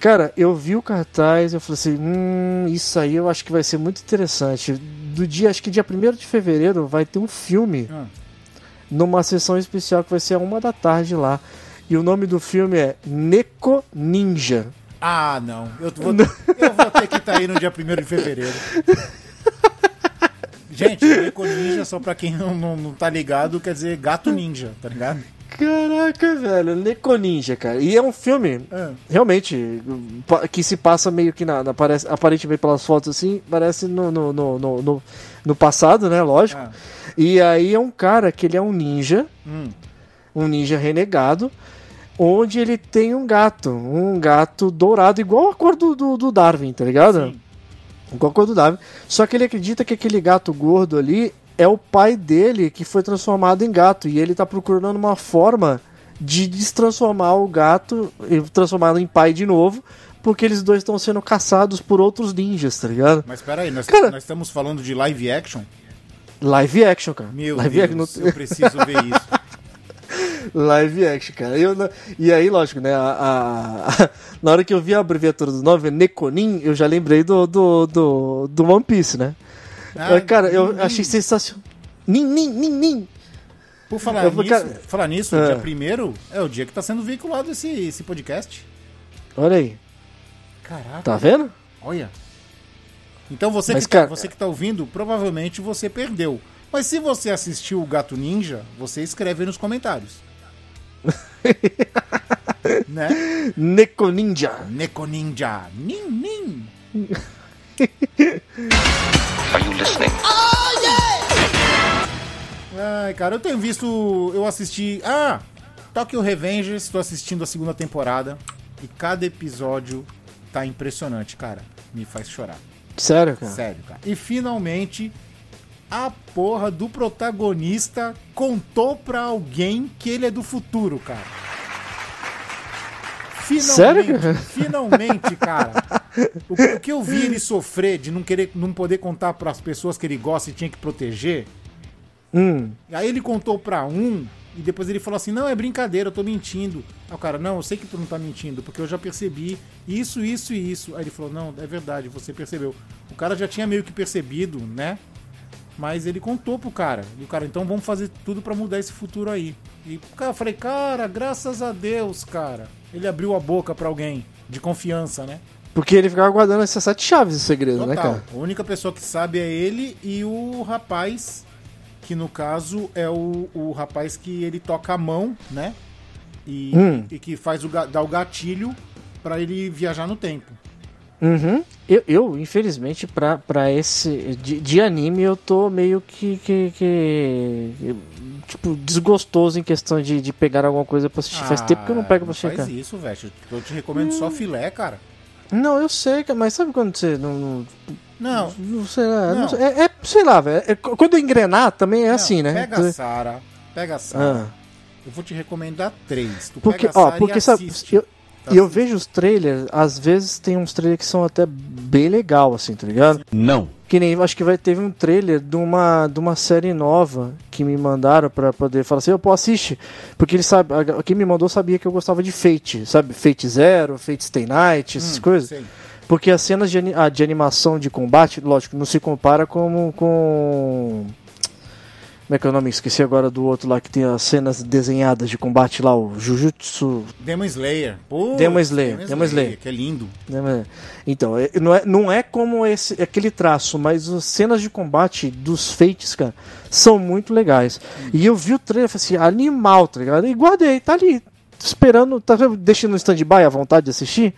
Speaker 5: Cara, eu vi o cartaz, eu falei assim, hum, isso aí eu acho que vai ser muito interessante. Do dia, acho que dia 1 de fevereiro vai ter um filme
Speaker 4: Ah,
Speaker 5: numa sessão especial que vai ser a uma da tarde lá. E o nome do filme é Neko Ninja.
Speaker 4: Ah, não. Eu vou, eu vou ter que estar aí no dia 1 de fevereiro. Gente, Eco Ninja, só pra quem não, não, não tá ligado, quer dizer gato ninja, tá ligado?
Speaker 5: Caraca, velho, Neko Ninja, cara. E é um filme
Speaker 4: Ah,
Speaker 5: realmente que se passa meio que na, na parece, aparentemente pelas fotos assim, parece no, no, no, no, no- passado, né? Lógico.
Speaker 4: ah,
Speaker 5: E aí é um cara que ele é um ninja,
Speaker 4: hum,
Speaker 5: um ninja renegado, onde ele tem um gato, um gato dourado, igual a cor do, do, do Darwin, tá ligado?
Speaker 4: sim.
Speaker 5: Igual a cor do Darwin. Só que ele acredita que aquele gato gordo ali é o pai dele que foi transformado em gato. E ele tá procurando uma forma de destransformar o gato e transformá-lo em pai de novo. Porque eles dois estão sendo caçados por outros ninjas, tá ligado?
Speaker 4: Mas peraí, nós,
Speaker 5: Cara-
Speaker 4: nós estamos falando de live action?
Speaker 5: Live action, cara.
Speaker 4: Meu
Speaker 5: Live
Speaker 4: Deus,
Speaker 5: action. não-
Speaker 4: eu preciso ver isso.
Speaker 5: Live action, cara. Eu, não- e aí, lógico, né? a- a- na hora que eu vi a abreviatura do nome, Nekonin, eu já lembrei do, do, do, do One Piece, né?
Speaker 4: Ah,
Speaker 5: cara, eu
Speaker 4: nin,
Speaker 5: achei sensacional. Nin, nin, nin, nin.
Speaker 4: Por falar
Speaker 5: Eu
Speaker 4: nisso,
Speaker 5: cara-
Speaker 4: falar nisso,
Speaker 5: Ah.
Speaker 4: dia primeiro é o dia que tá sendo veiculado esse, esse podcast.
Speaker 5: Olha aí,
Speaker 4: Caraca,
Speaker 5: tá vendo?
Speaker 4: olha. Então você
Speaker 5: Mas,
Speaker 4: que, tá,
Speaker 5: cara-
Speaker 4: você que tá ouvindo, provavelmente você perdeu. Mas se você assistiu o Gato Ninja, você escreve aí nos comentários. né?
Speaker 5: Neko Ninja.
Speaker 4: Neko Ninja. Nin, nin.
Speaker 8: Are you listening?
Speaker 4: Ai, cara, eu tenho visto. Eu assisti. Ah! Tokyo Revengers, estou assistindo a segunda temporada. E cada episódio tá impressionante, cara. Me faz chorar.
Speaker 5: Sério, cara?
Speaker 4: Sério, cara. E finalmente, a porra do protagonista contou pra alguém que ele é do futuro, cara. Finalmente,
Speaker 5: Sério, cara?
Speaker 4: finalmente, cara. O, o que eu vi ele sofrer de não querer, não poder contar pras pessoas que ele gosta e tinha que proteger.
Speaker 5: Hum,
Speaker 4: Aí ele contou pra um e depois ele falou assim: Não, é brincadeira, eu tô mentindo. Aí o cara, não, eu sei que tu não tá mentindo, porque eu já percebi isso, isso e isso. Aí ele falou: Não, é verdade, você percebeu. O cara já tinha meio que percebido, né? Mas ele contou pro cara. E o cara, então vamos fazer tudo pra mudar esse futuro aí. E cara, eu falei, cara, graças a Deus, cara. Ele abriu a boca pra alguém de confiança, né?
Speaker 5: porque ele ficava guardando essas sete chaves de segredo, né,
Speaker 4: Total.
Speaker 5: cara?
Speaker 4: A única pessoa que sabe é ele e o rapaz, que no caso é o, o rapaz que ele toca a mão, né? E,
Speaker 5: Hum.
Speaker 4: e que faz o, dá o gatilho pra ele viajar no tempo.
Speaker 5: Uhum. Eu, eu, infelizmente, pra, pra esse. De, de anime, eu tô meio que. que, que- tipo, desgostoso em questão de, de pegar alguma coisa pra assistir. Faz tempo que eu não pego pra assistir,
Speaker 4: Ah, Faz
Speaker 5: cara.
Speaker 4: isso, velho. Eu te recomendo só filé, cara.
Speaker 5: Não, eu sei, mas sabe quando você não. não,
Speaker 4: Não.
Speaker 5: não sei lá.
Speaker 4: Não.
Speaker 5: não sei, é, é, sei lá, velho. é- quando engrenar também é
Speaker 4: não,
Speaker 5: assim, né?
Speaker 4: Pega a Sara. Pega a Sara.
Speaker 5: Ah.
Speaker 4: Eu vou te recomendar três. Tu
Speaker 5: Porque,
Speaker 4: pega a
Speaker 5: ó, porque
Speaker 4: e
Speaker 5: sabe, eu, e eu
Speaker 4: Assiste.
Speaker 5: vejo os trailers, às vezes tem uns trailers que são até bem legal, assim, tá ligado?
Speaker 3: Não.
Speaker 5: Que nem, acho que vai teve um trailer de uma, de uma série nova que me mandaram pra poder falar assim, eu pô, assiste, porque ele sabe, a- quem me mandou sabia que eu gostava de Fate, sabe? Fate Zero, Fate Stay Night, essas
Speaker 4: Hum,
Speaker 5: coisas.
Speaker 4: sei.
Speaker 5: Porque as cenas de, ah, de animação de combate, lógico, não se compara com, com. Como é que é o nome? Esqueci agora do outro lá que tem as cenas desenhadas de combate lá, o Jujutsu.
Speaker 4: Demon Slayer. Pô,
Speaker 5: Demon Slayer, Demon Slayer.
Speaker 4: Que é lindo.
Speaker 5: Então, é- não é, não é como esse, aquele traço, mas as cenas de combate dos Fates, cara, são muito legais. E eu vi o trailer falei assim, animal, tá ligado? E guardei, tá ali, esperando, tá deixando no stand-by à vontade de assistir.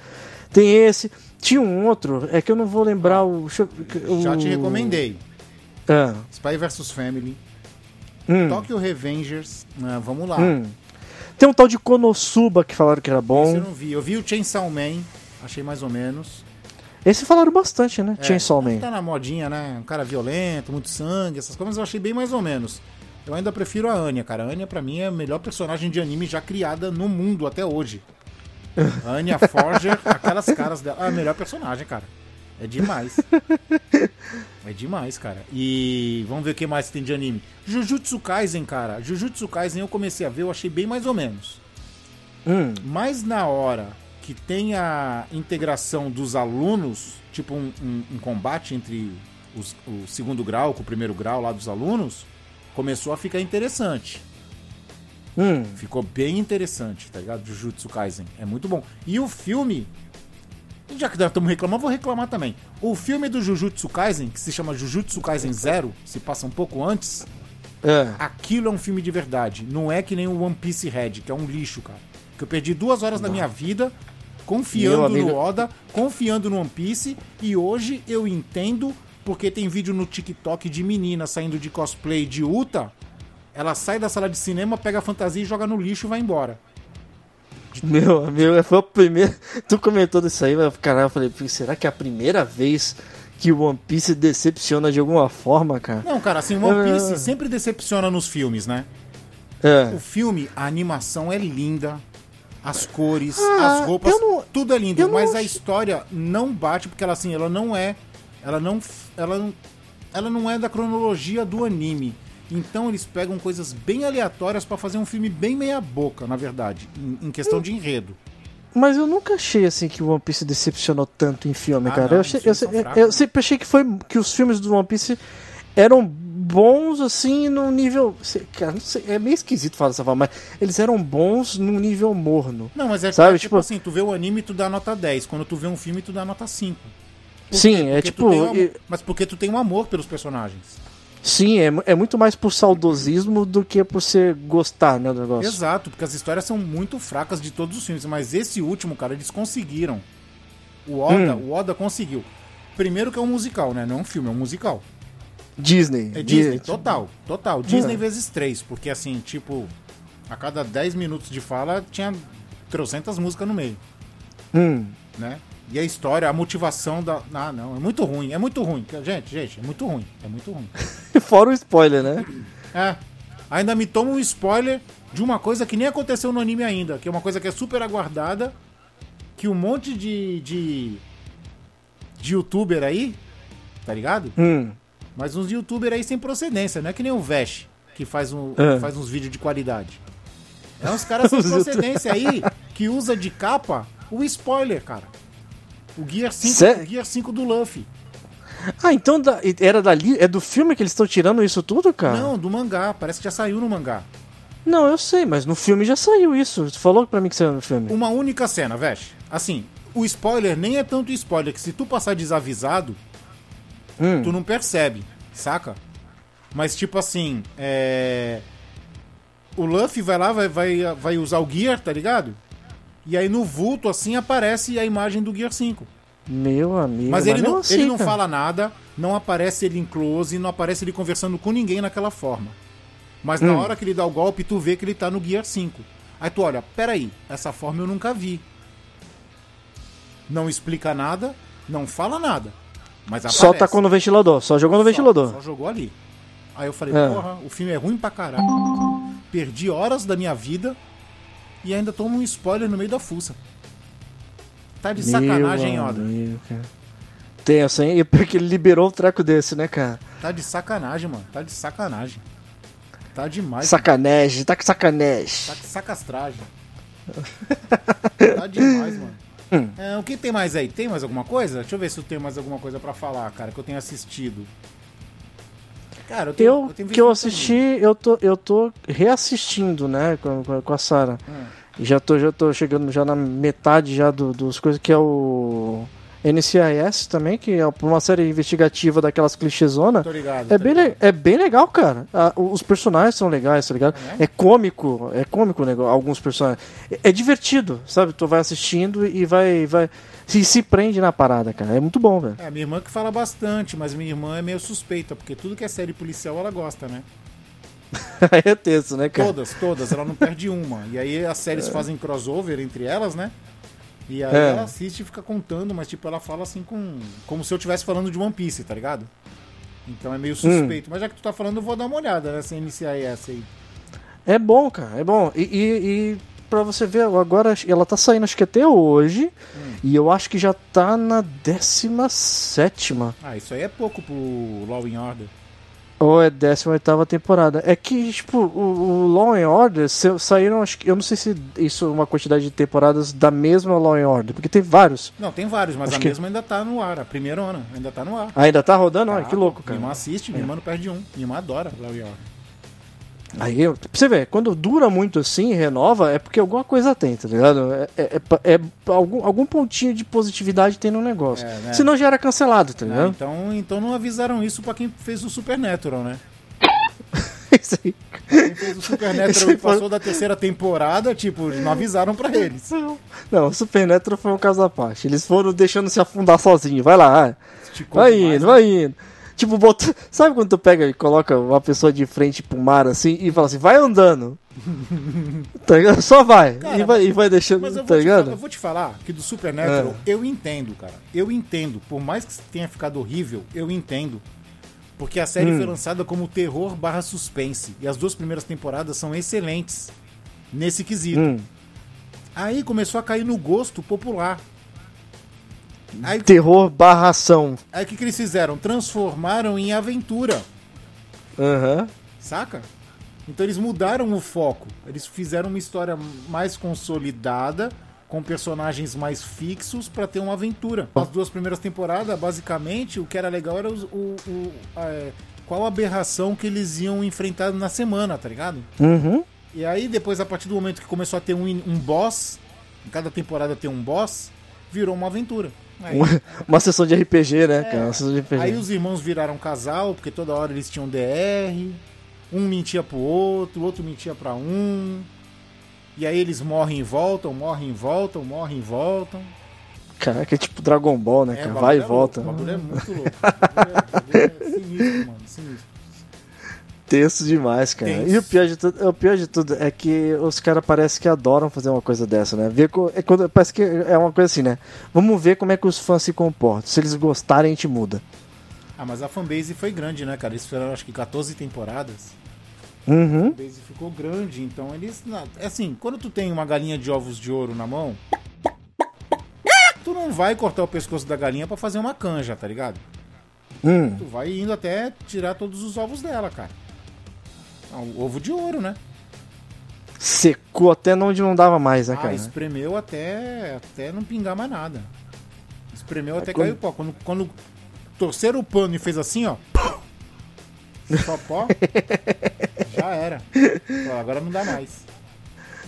Speaker 5: Tem esse. Tinha um outro, é que eu não vou lembrar o. eu-
Speaker 4: Já
Speaker 5: o-
Speaker 4: te recomendei.
Speaker 5: Ah,
Speaker 4: Spy vs Family.
Speaker 5: Hum,
Speaker 4: Tokyo Revengers. Ah, vamos lá.
Speaker 5: hum. Tem um tal de Konosuba que falaram que era
Speaker 4: Esse
Speaker 5: bom.
Speaker 4: eu não vi. Eu vi o Chainsaw Man. Achei mais ou menos.
Speaker 5: Esse falaram bastante, né?
Speaker 4: É,
Speaker 5: Chainsaw Man.
Speaker 4: Tá na modinha, né? Um cara violento, muito sangue, essas coisas eu achei bem mais ou menos. Eu ainda prefiro a Anya, cara. A Anya, pra mim, é a melhor personagem de anime já criada no mundo até hoje. A Anya Forger, aquelas caras dela. Ah, a melhor personagem, cara. É demais. É demais, cara. E vamos ver o que mais tem de anime. Jujutsu Kaisen, cara. Jujutsu Kaisen eu comecei a ver, eu achei bem mais ou menos.
Speaker 5: Hum,
Speaker 4: Mas na hora que tem a integração dos alunos, tipo um, um- um combate entre os- o segundo grau com o primeiro grau lá dos alunos, começou a ficar interessante.
Speaker 5: hum.
Speaker 4: Ficou bem interessante, tá ligado? Jujutsu Kaisen. É muito bom. E o filme. Já que estamos reclamando, vou reclamar também. O filme do Jujutsu Kaisen, que se chama Jujutsu Kaisen Zero, se passa um pouco antes,
Speaker 5: É.
Speaker 4: aquilo é um filme de verdade. Não é que nem o One Piece Red, que é um lixo, cara. Que eu perdi duas horas da minha vida confiando
Speaker 5: amigo-
Speaker 4: no Oda, confiando no One Piece, e hoje eu entendo porque tem vídeo no TikTok de menina saindo de cosplay de Uta. Ela sai da sala de cinema, pega a fantasia e joga no lixo e vai embora.
Speaker 5: Meu amigo, foi a primeira. Tu comentou disso aí, mas caralho, eu falei, "Pô, será que é a primeira vez que o One Piece decepciona de alguma forma, cara?
Speaker 4: Não, cara, assim, o One
Speaker 5: É.
Speaker 4: Piece sempre decepciona nos filmes, né?
Speaker 5: É.
Speaker 4: O filme, a animação é linda. As cores,
Speaker 5: Ah,
Speaker 4: as roupas,
Speaker 5: não-
Speaker 4: tudo é lindo,
Speaker 5: eu não
Speaker 4: mas a
Speaker 5: acho-
Speaker 4: história não bate porque ela assim, ela não é, ela não, ela não, ela não é da cronologia do anime. Então eles pegam coisas bem aleatórias pra fazer um filme bem meia boca, na verdade, em, em questão de enredo.
Speaker 5: Mas eu nunca achei assim que o One Piece decepcionou tanto em filme,
Speaker 4: Ah,
Speaker 5: cara.
Speaker 4: não,
Speaker 5: eu, achei- eu, eu- eu sempre achei que foi que os filmes do One Piece eram bons assim num nível, cara, sei, é meio esquisito falar dessa forma, mas eles eram bons num nível morno.
Speaker 4: Não, mas é,
Speaker 5: Sabe,
Speaker 4: é tipo,
Speaker 5: tipo-
Speaker 4: assim, tu vê o anime tu dá nota 10, quando tu vê um filme tu dá nota 5. Por
Speaker 5: Sim, é tipo,
Speaker 4: um
Speaker 5: e-
Speaker 4: Mas porque tu tem um amor pelos personagens.
Speaker 5: Sim, é, é muito mais por saudosismo do que por ser gostar, né, do negócio.
Speaker 4: Exato, porque as histórias são muito fracas de todos os filmes, mas esse último, cara, eles conseguiram. O Oda,
Speaker 5: Hum.
Speaker 4: o Oda conseguiu. Primeiro que é um musical, né? Não é um filme, é um musical.
Speaker 5: Disney.
Speaker 4: É
Speaker 5: Di-
Speaker 4: Disney, total, total. Disney
Speaker 5: É.
Speaker 4: vezes três, porque assim, tipo, a cada 10 minutos de fala tinha trocentas músicas no meio,
Speaker 5: Hum.
Speaker 4: né? E a história, a motivação da. Ah, não, é muito ruim, é muito ruim. Gente, gente, é muito ruim, é muito ruim.
Speaker 5: Fora o spoiler, né?
Speaker 4: É. Ainda me toma um spoiler de uma coisa que nem aconteceu no anime ainda, que é uma coisa que é super aguardada, que um monte de. de. de youtuber aí, tá ligado?
Speaker 5: Hum.
Speaker 4: Mas uns youtuber aí sem procedência, não é que nem o Vesh, que faz, um,
Speaker 5: É.
Speaker 4: faz uns vídeos de qualidade. É uns caras sem procedência aí que usa de capa o spoiler, cara. O Gear 5,
Speaker 5: Sé-
Speaker 4: o Gear 5 do Luffy.
Speaker 5: Ah, então da- era dali, é do filme que eles estão tirando isso tudo, cara?
Speaker 4: Não, do mangá, parece que já saiu no mangá.
Speaker 5: Não, eu sei, mas no filme já saiu isso. Tu falou pra mim que saiu no filme.
Speaker 4: Uma única cena, Vesh. Assim, o spoiler nem é tanto spoiler, que se tu passar desavisado,
Speaker 5: Hum.
Speaker 4: tu não percebe, saca? Mas tipo assim, é. O Luffy vai lá, vai, vai, vai usar o Gear, tá ligado? E aí no vulto, assim, aparece a imagem do Gear 5.
Speaker 5: Meu amigo.
Speaker 4: Mas ele não,
Speaker 5: mesmo assim,
Speaker 4: ele não fala nada, não aparece ele em close, não aparece ele conversando com ninguém naquela forma. Mas na
Speaker 5: Hum.
Speaker 4: hora que ele dá o golpe, tu vê que ele tá no Gear 5. Aí tu olha, peraí, essa forma eu nunca vi. Não explica nada, não fala nada. Mas aparece.
Speaker 5: Só tacou no ventilador, só jogou no
Speaker 4: Só-
Speaker 5: ventilador.
Speaker 4: Só, jogou ali. Aí eu falei,
Speaker 5: É.
Speaker 4: porra, o filme é ruim pra caralho. Perdi horas da minha vida e ainda tomo um spoiler no meio da fuça. Tá de sacanagem,
Speaker 5: Meu
Speaker 4: Oda.
Speaker 5: amigo, cara. Tenso, hein? E porque ele liberou um treco desse, né, cara?
Speaker 4: Tá de sacanagem, mano. Tá de sacanagem. Tá demais.
Speaker 5: Sacanagem, tá com sacanagem.
Speaker 4: Tá de sacastragem. tá demais, mano.
Speaker 5: Hum.
Speaker 4: É, o que tem mais aí? Tem mais alguma coisa? Deixa eu ver se eu tenho mais alguma coisa pra falar, cara, que eu tenho assistido. Cara, eu tenho,
Speaker 5: Eu,
Speaker 4: tenho
Speaker 5: que eu assisti, eu tô, eu tô reassistindo, né, com, com a- com a Sarah.
Speaker 4: Hum.
Speaker 5: E já tô, já tô chegando já na metade já do, dos coisas que é o NCIS também, que é uma série investigativa daquelas clichêzona.
Speaker 4: Tô ligado.
Speaker 5: É bem,
Speaker 4: ligado.
Speaker 5: é bem legal, cara. Ah, os personagens são legais, tá ligado?
Speaker 4: É?
Speaker 5: É cômico, é cômico né, alguns personagens. É, é divertido, sabe? Tu vai assistindo e vai. vai se, se prende na parada, cara. É muito bom, velho.
Speaker 4: É, minha irmã que fala bastante, mas minha irmã é meio suspeita, porque tudo que é série policial ela gosta, né?
Speaker 5: Aí é tenso, né, cara?
Speaker 4: Todas, todas, ela não perde uma. E aí as séries fazem crossover entre elas, né? E aí
Speaker 5: É.
Speaker 4: ela assiste e fica contando, mas tipo, ela fala assim com. Como se eu estivesse falando de One Piece, tá ligado? Então é meio suspeito. Mas já que tu tá falando, eu vou dar uma olhada nessa essa aí.
Speaker 5: É bom, cara, é bom. E, e, e pra você ver, agora ela tá saindo, acho que até hoje. E eu acho que já tá na 17.
Speaker 4: Ah, isso aí é pouco pro Law and Order.
Speaker 5: Ou é 18 temporada. É que, tipo, o, o Law and Order sa- saíram, acho que. Eu não sei se isso é uma quantidade de temporadas da mesma Law and Order, porque tem vários.
Speaker 4: Não, tem vários, mas
Speaker 5: Acho
Speaker 4: a
Speaker 5: que-
Speaker 4: mesma ainda tá no ar. A primeira ano ainda tá no ar.
Speaker 5: Ainda tá rodando?
Speaker 4: Tá,
Speaker 5: que louco,
Speaker 4: Minha irmã
Speaker 5: cara.
Speaker 4: assiste, minha irmã não perde um. Minha irmã adora Law and Order.
Speaker 5: Aí, eu- pra você ver, quando dura muito assim, renova, é porque alguma coisa tem, tá ligado? É, é- é é algum, algum pontinho de positividade tem no negócio.
Speaker 4: É, né?
Speaker 5: Senão já era cancelado, tá
Speaker 4: Ah,
Speaker 5: ligado?
Speaker 4: então, então não avisaram isso pra quem fez o Supernatural, né?
Speaker 5: Isso aí.
Speaker 4: Quem fez o Supernatural e passou da terceira temporada, tipo, não avisaram pra eles.
Speaker 5: Não, o Supernatural foi um caso à parte. Eles foram deixando se afundar sozinho. Vai lá, vai indo,
Speaker 4: né?
Speaker 5: vai indo. Tipo, bota... sabe quando tu pega e coloca uma pessoa de frente pro mar assim e fala assim, vai andando. tá ligado? Só vai.
Speaker 4: Cara,
Speaker 5: e, vai e vai deixando,
Speaker 4: Mas eu
Speaker 5: tá
Speaker 4: vou, falar, eu vou te falar que do Supernatural
Speaker 5: É.
Speaker 4: eu entendo, cara. Eu entendo. Por mais que tenha ficado horrível, eu entendo. Porque a série
Speaker 5: Hum.
Speaker 4: foi lançada como terror barra suspense. E as duas primeiras temporadas são excelentes nesse quesito.
Speaker 5: Hum.
Speaker 4: Aí começou a cair no gosto popular. Aí
Speaker 5: Terror barra ação.
Speaker 4: aí o que, que eles fizeram? Transformaram em aventura.
Speaker 5: Aham.
Speaker 4: saca? Então eles mudaram o foco. Eles fizeram uma história mais consolidada, com personagens mais fixos pra ter uma aventura. As duas primeiras temporadas, basicamente, o que era legal era os- o, o- é, qual aberração que eles iam enfrentar na semana, tá ligado?
Speaker 5: Uhum.
Speaker 4: E aí, depois, a partir do momento que começou a ter um, um boss, em cada temporada tem um boss, virou uma aventura. Aí,
Speaker 5: Uma, sessão de RPG, né, cara? Uma sessão de RPG.
Speaker 4: É. aí os irmãos viraram casal, porque toda hora eles tinham DR. Um mentia pro outro, o outro mentia pra um. E aí eles morrem e voltam, morrem e voltam, morrem e voltam.
Speaker 5: Caraca, é tipo Dragon Ball, né,
Speaker 4: É,
Speaker 5: cara? Vai e
Speaker 4: é
Speaker 5: volta.
Speaker 4: louco, O bagulho é muito louco. O bagulho é, o bagulho é sinistro, mano. Sinistro.
Speaker 5: Tenso demais, cara.
Speaker 4: Tenso.
Speaker 5: E o pior, de tudo, o pior de tudo é que os caras parecem que adoram fazer uma coisa dessa, né? Ver co- é quando, parece que é uma coisa assim, né? Vamos ver como é que os fãs se comportam. Se eles gostarem, a gente muda.
Speaker 4: Ah, mas a fanbase foi grande, né, cara? Eles fizeram acho que 14 temporadas.
Speaker 5: Uhum.
Speaker 4: A fanbase ficou grande, então eles. é Assim, quando tu tem uma galinha de ovos de ouro na mão. Tu não vai cortar o pescoço da galinha pra fazer uma canja, tá ligado?
Speaker 5: Hum.
Speaker 4: Tu vai indo até tirar todos os ovos dela, cara. Ah, o ovo de ouro, né?
Speaker 5: Secou até onde não dava mais, né,
Speaker 4: Ah,
Speaker 5: cara?
Speaker 4: espremeu até, até não pingar mais nada. Espremeu até
Speaker 5: quando-
Speaker 4: cair o pó. Quando, quando torceram o pano e fez assim, ó. Só pó. já era. Ó, agora não dá mais.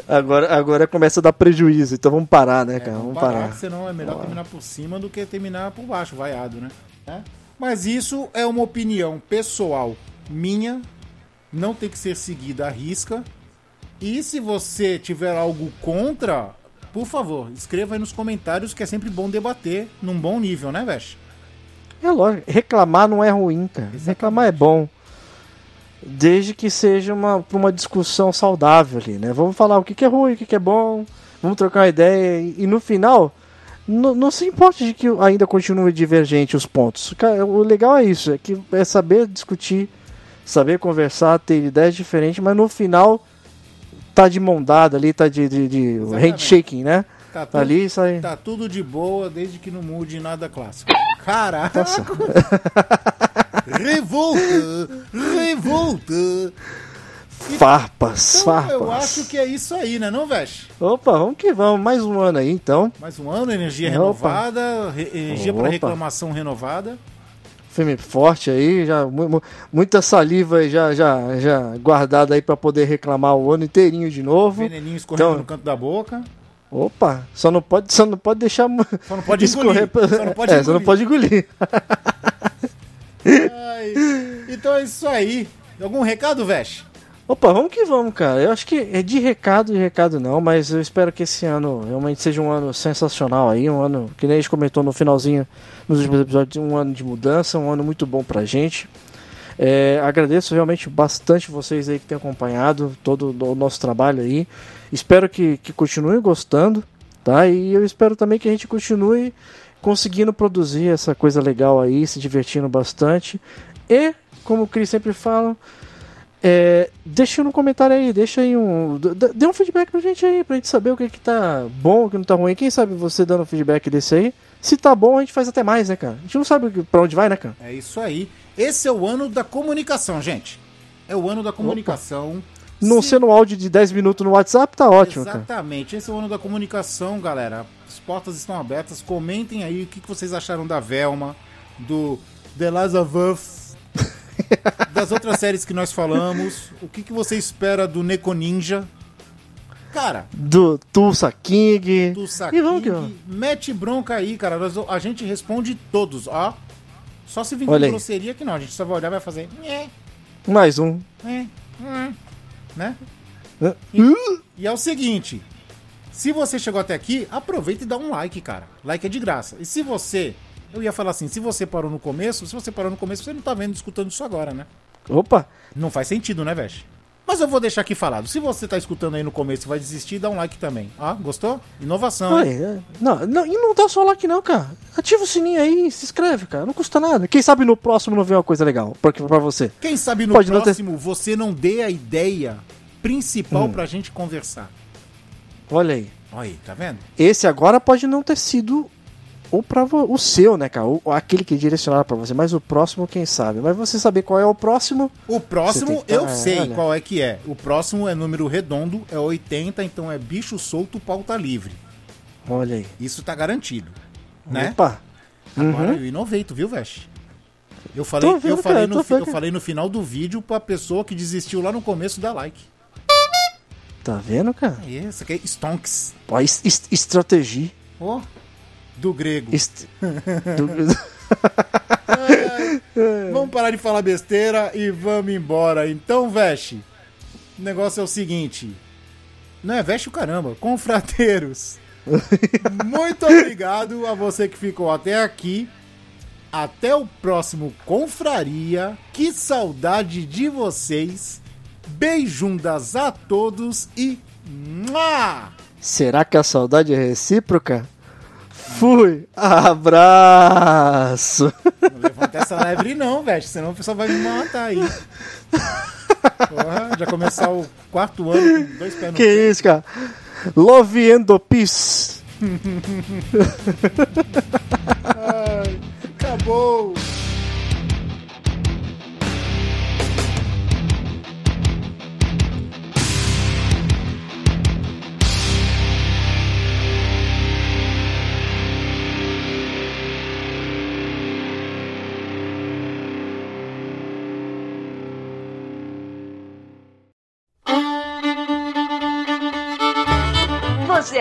Speaker 5: Agora, agora começa a dar prejuízo, então vamos parar, né,
Speaker 4: É,
Speaker 5: cara?
Speaker 4: vamos
Speaker 5: Vamos
Speaker 4: parar,
Speaker 5: parar.
Speaker 4: senão é melhor terminar por cima do que terminar por baixo, vaiado, né? É. Mas isso é uma opinião pessoal minha, não tem que ser seguida à risca. E se você tiver algo contra, por favor, escreva aí nos comentários que é sempre bom debater num bom nível, né, Vesh?
Speaker 5: É lógico, reclamar não é ruim, cara.
Speaker 4: Exatamente.
Speaker 5: Reclamar é bom. Desde que seja uma, uma discussão saudável ali, né? Vamos falar o que, que é ruim, o que, que é bom, vamos trocar uma ideia e, e no final, não, não se importe de que ainda continue divergente os pontos. Cara, o legal é isso, é que é saber discutir, saber conversar, ter ideias diferentes, mas no final tá de mão dada ali, tá de, de, de handshaking, né?
Speaker 4: Tá
Speaker 5: Tá
Speaker 4: tudo,
Speaker 5: ali, sai.
Speaker 4: tá tudo de boa desde que não mude nada clássico. Caraca! revolta! Revolta!
Speaker 5: Farpas,
Speaker 4: Então,
Speaker 5: farpas.
Speaker 4: eu acho que é isso aí, né, não, Vesh?
Speaker 5: Opa, vamos que vamos, mais um ano aí então.
Speaker 4: Mais um ano, energia
Speaker 5: Opa.
Speaker 4: renovada, re- energia para reclamação renovada.
Speaker 5: Filme forte aí, já mu- mu- muita saliva aí já, já, já guardada aí pra poder reclamar o ano inteirinho de novo.
Speaker 4: Veneninho escorrendo
Speaker 5: Então-
Speaker 4: no canto da boca.
Speaker 5: Opa, só não pode, só não pode deixar
Speaker 4: Só não pode
Speaker 5: escorrer.
Speaker 4: engolir. Só não pode
Speaker 5: é, só não
Speaker 4: engolir.
Speaker 5: pode engolir.
Speaker 4: Ai, então é isso aí. Algum recado, Vesh?
Speaker 5: Opa, vamos que vamos, cara. Eu acho que é de recado, de recado não, mas eu espero que esse ano realmente seja um ano sensacional aí, um ano que nem a gente comentou no finalzinho nos últimos episódios, um ano de mudança, um ano muito bom pra gente. É, agradeço realmente bastante vocês aí que têm acompanhado todo o nosso trabalho aí. Espero que, que continuem gostando, tá? E eu espero também que a gente continue conseguindo produzir essa coisa legal aí, se divertindo bastante. E, como o Cris sempre fala, é, deixa no comentário aí, deixa aí um. Dê um feedback pra gente aí, pra gente saber o que, que tá bom, o que não tá ruim. Quem sabe você dando um feedback desse aí. Se tá bom, a gente faz até mais, né, cara? A gente não sabe pra onde vai, né, cara?
Speaker 4: É isso aí. Esse é o ano da comunicação, gente. É o ano da comunicação.
Speaker 5: Não
Speaker 4: Se-
Speaker 5: sendo um áudio de 10 minutos no WhatsApp, tá ótimo, cara.
Speaker 4: Exatamente, esse é o ano da comunicação, galera. As portas estão abertas. Comentem aí o que que vocês acharam da Velma, do The Last of Us, das outras séries que nós falamos. O que, que você espera do Neko Ninja? Cara,
Speaker 5: Do Tulsa King.
Speaker 4: do
Speaker 5: E vamos que
Speaker 4: mete bronca aí, cara. Nós- a gente responde todos, ó. Só se vir com grosseria que não. A gente só vai olhar e vai fazer. "Nhé,
Speaker 5: Mais um.
Speaker 4: é, hum", né? E, e é o seguinte: se você chegou até aqui, aproveita e dá um like, cara. Like é de graça. E se você. Eu ia falar assim, se você parou no começo, se você parou no começo, você não tá vendo, escutando isso agora, né?
Speaker 5: Opa!
Speaker 4: Não faz sentido, né, Vesh? Mas eu vou deixar aqui falado. Se você tá escutando aí no começo e vai desistir, dá um like também. Ó, gostou? Inovação, hein?
Speaker 5: Oi, é. não, não, e não dá só like não, cara. Ativa o sininho aí, se inscreve, cara. Não custa nada. Quem sabe no próximo não vem uma coisa legal pra, pra você.
Speaker 4: Quem sabe no
Speaker 5: Pode não ter-
Speaker 4: próximo você não dê a ideia principal pra gente conversar.
Speaker 5: Olha aí.
Speaker 4: Olha aí, tá vendo?
Speaker 5: Esse agora pode não ter sido ou vo- o seu, né, cara? Ou aquele que é pra você, mas o próximo, quem sabe? Mas você saber qual é o próximo,
Speaker 4: O próximo
Speaker 5: tá-
Speaker 4: eu
Speaker 5: é,
Speaker 4: sei
Speaker 5: olha.
Speaker 4: qual é que é. O próximo é número redondo, é 80, então é bicho solto, pauta livre.
Speaker 5: olha aí.
Speaker 4: Isso tá garantido. Né?
Speaker 5: Opa!
Speaker 4: Agora
Speaker 5: Uhum.
Speaker 4: eu inovei, tu viu, Veste? Eu falei,
Speaker 5: vendo,
Speaker 4: eu, falei
Speaker 5: cara,
Speaker 4: no, eu falei no final do vídeo pra pessoa que desistiu lá no começo da like.
Speaker 5: Tá vendo, cara?
Speaker 4: Aí, essa aqui é Stonks.
Speaker 5: Ó, es- es- estratégia.
Speaker 4: Ó, do grego.
Speaker 5: Est- do-
Speaker 4: Vamos parar de falar besteira e vamos embora. Então, Veste, o negócio é o seguinte. Não é Veste o caramba, confrateiros. Muito obrigado a você que ficou até aqui. Até o próximo Confraria. Que saudade de vocês. Beijundas a todos e.
Speaker 5: Será que a saudade é recíproca? Fui! Abraço!
Speaker 4: Não levanta essa lebre não, velho, senão o pessoal vai me matar aí. Porra, já começar o quarto ano com dois pés no
Speaker 5: Que
Speaker 4: pé.
Speaker 5: isso, cara? Love and peace!
Speaker 4: Ai, acabou.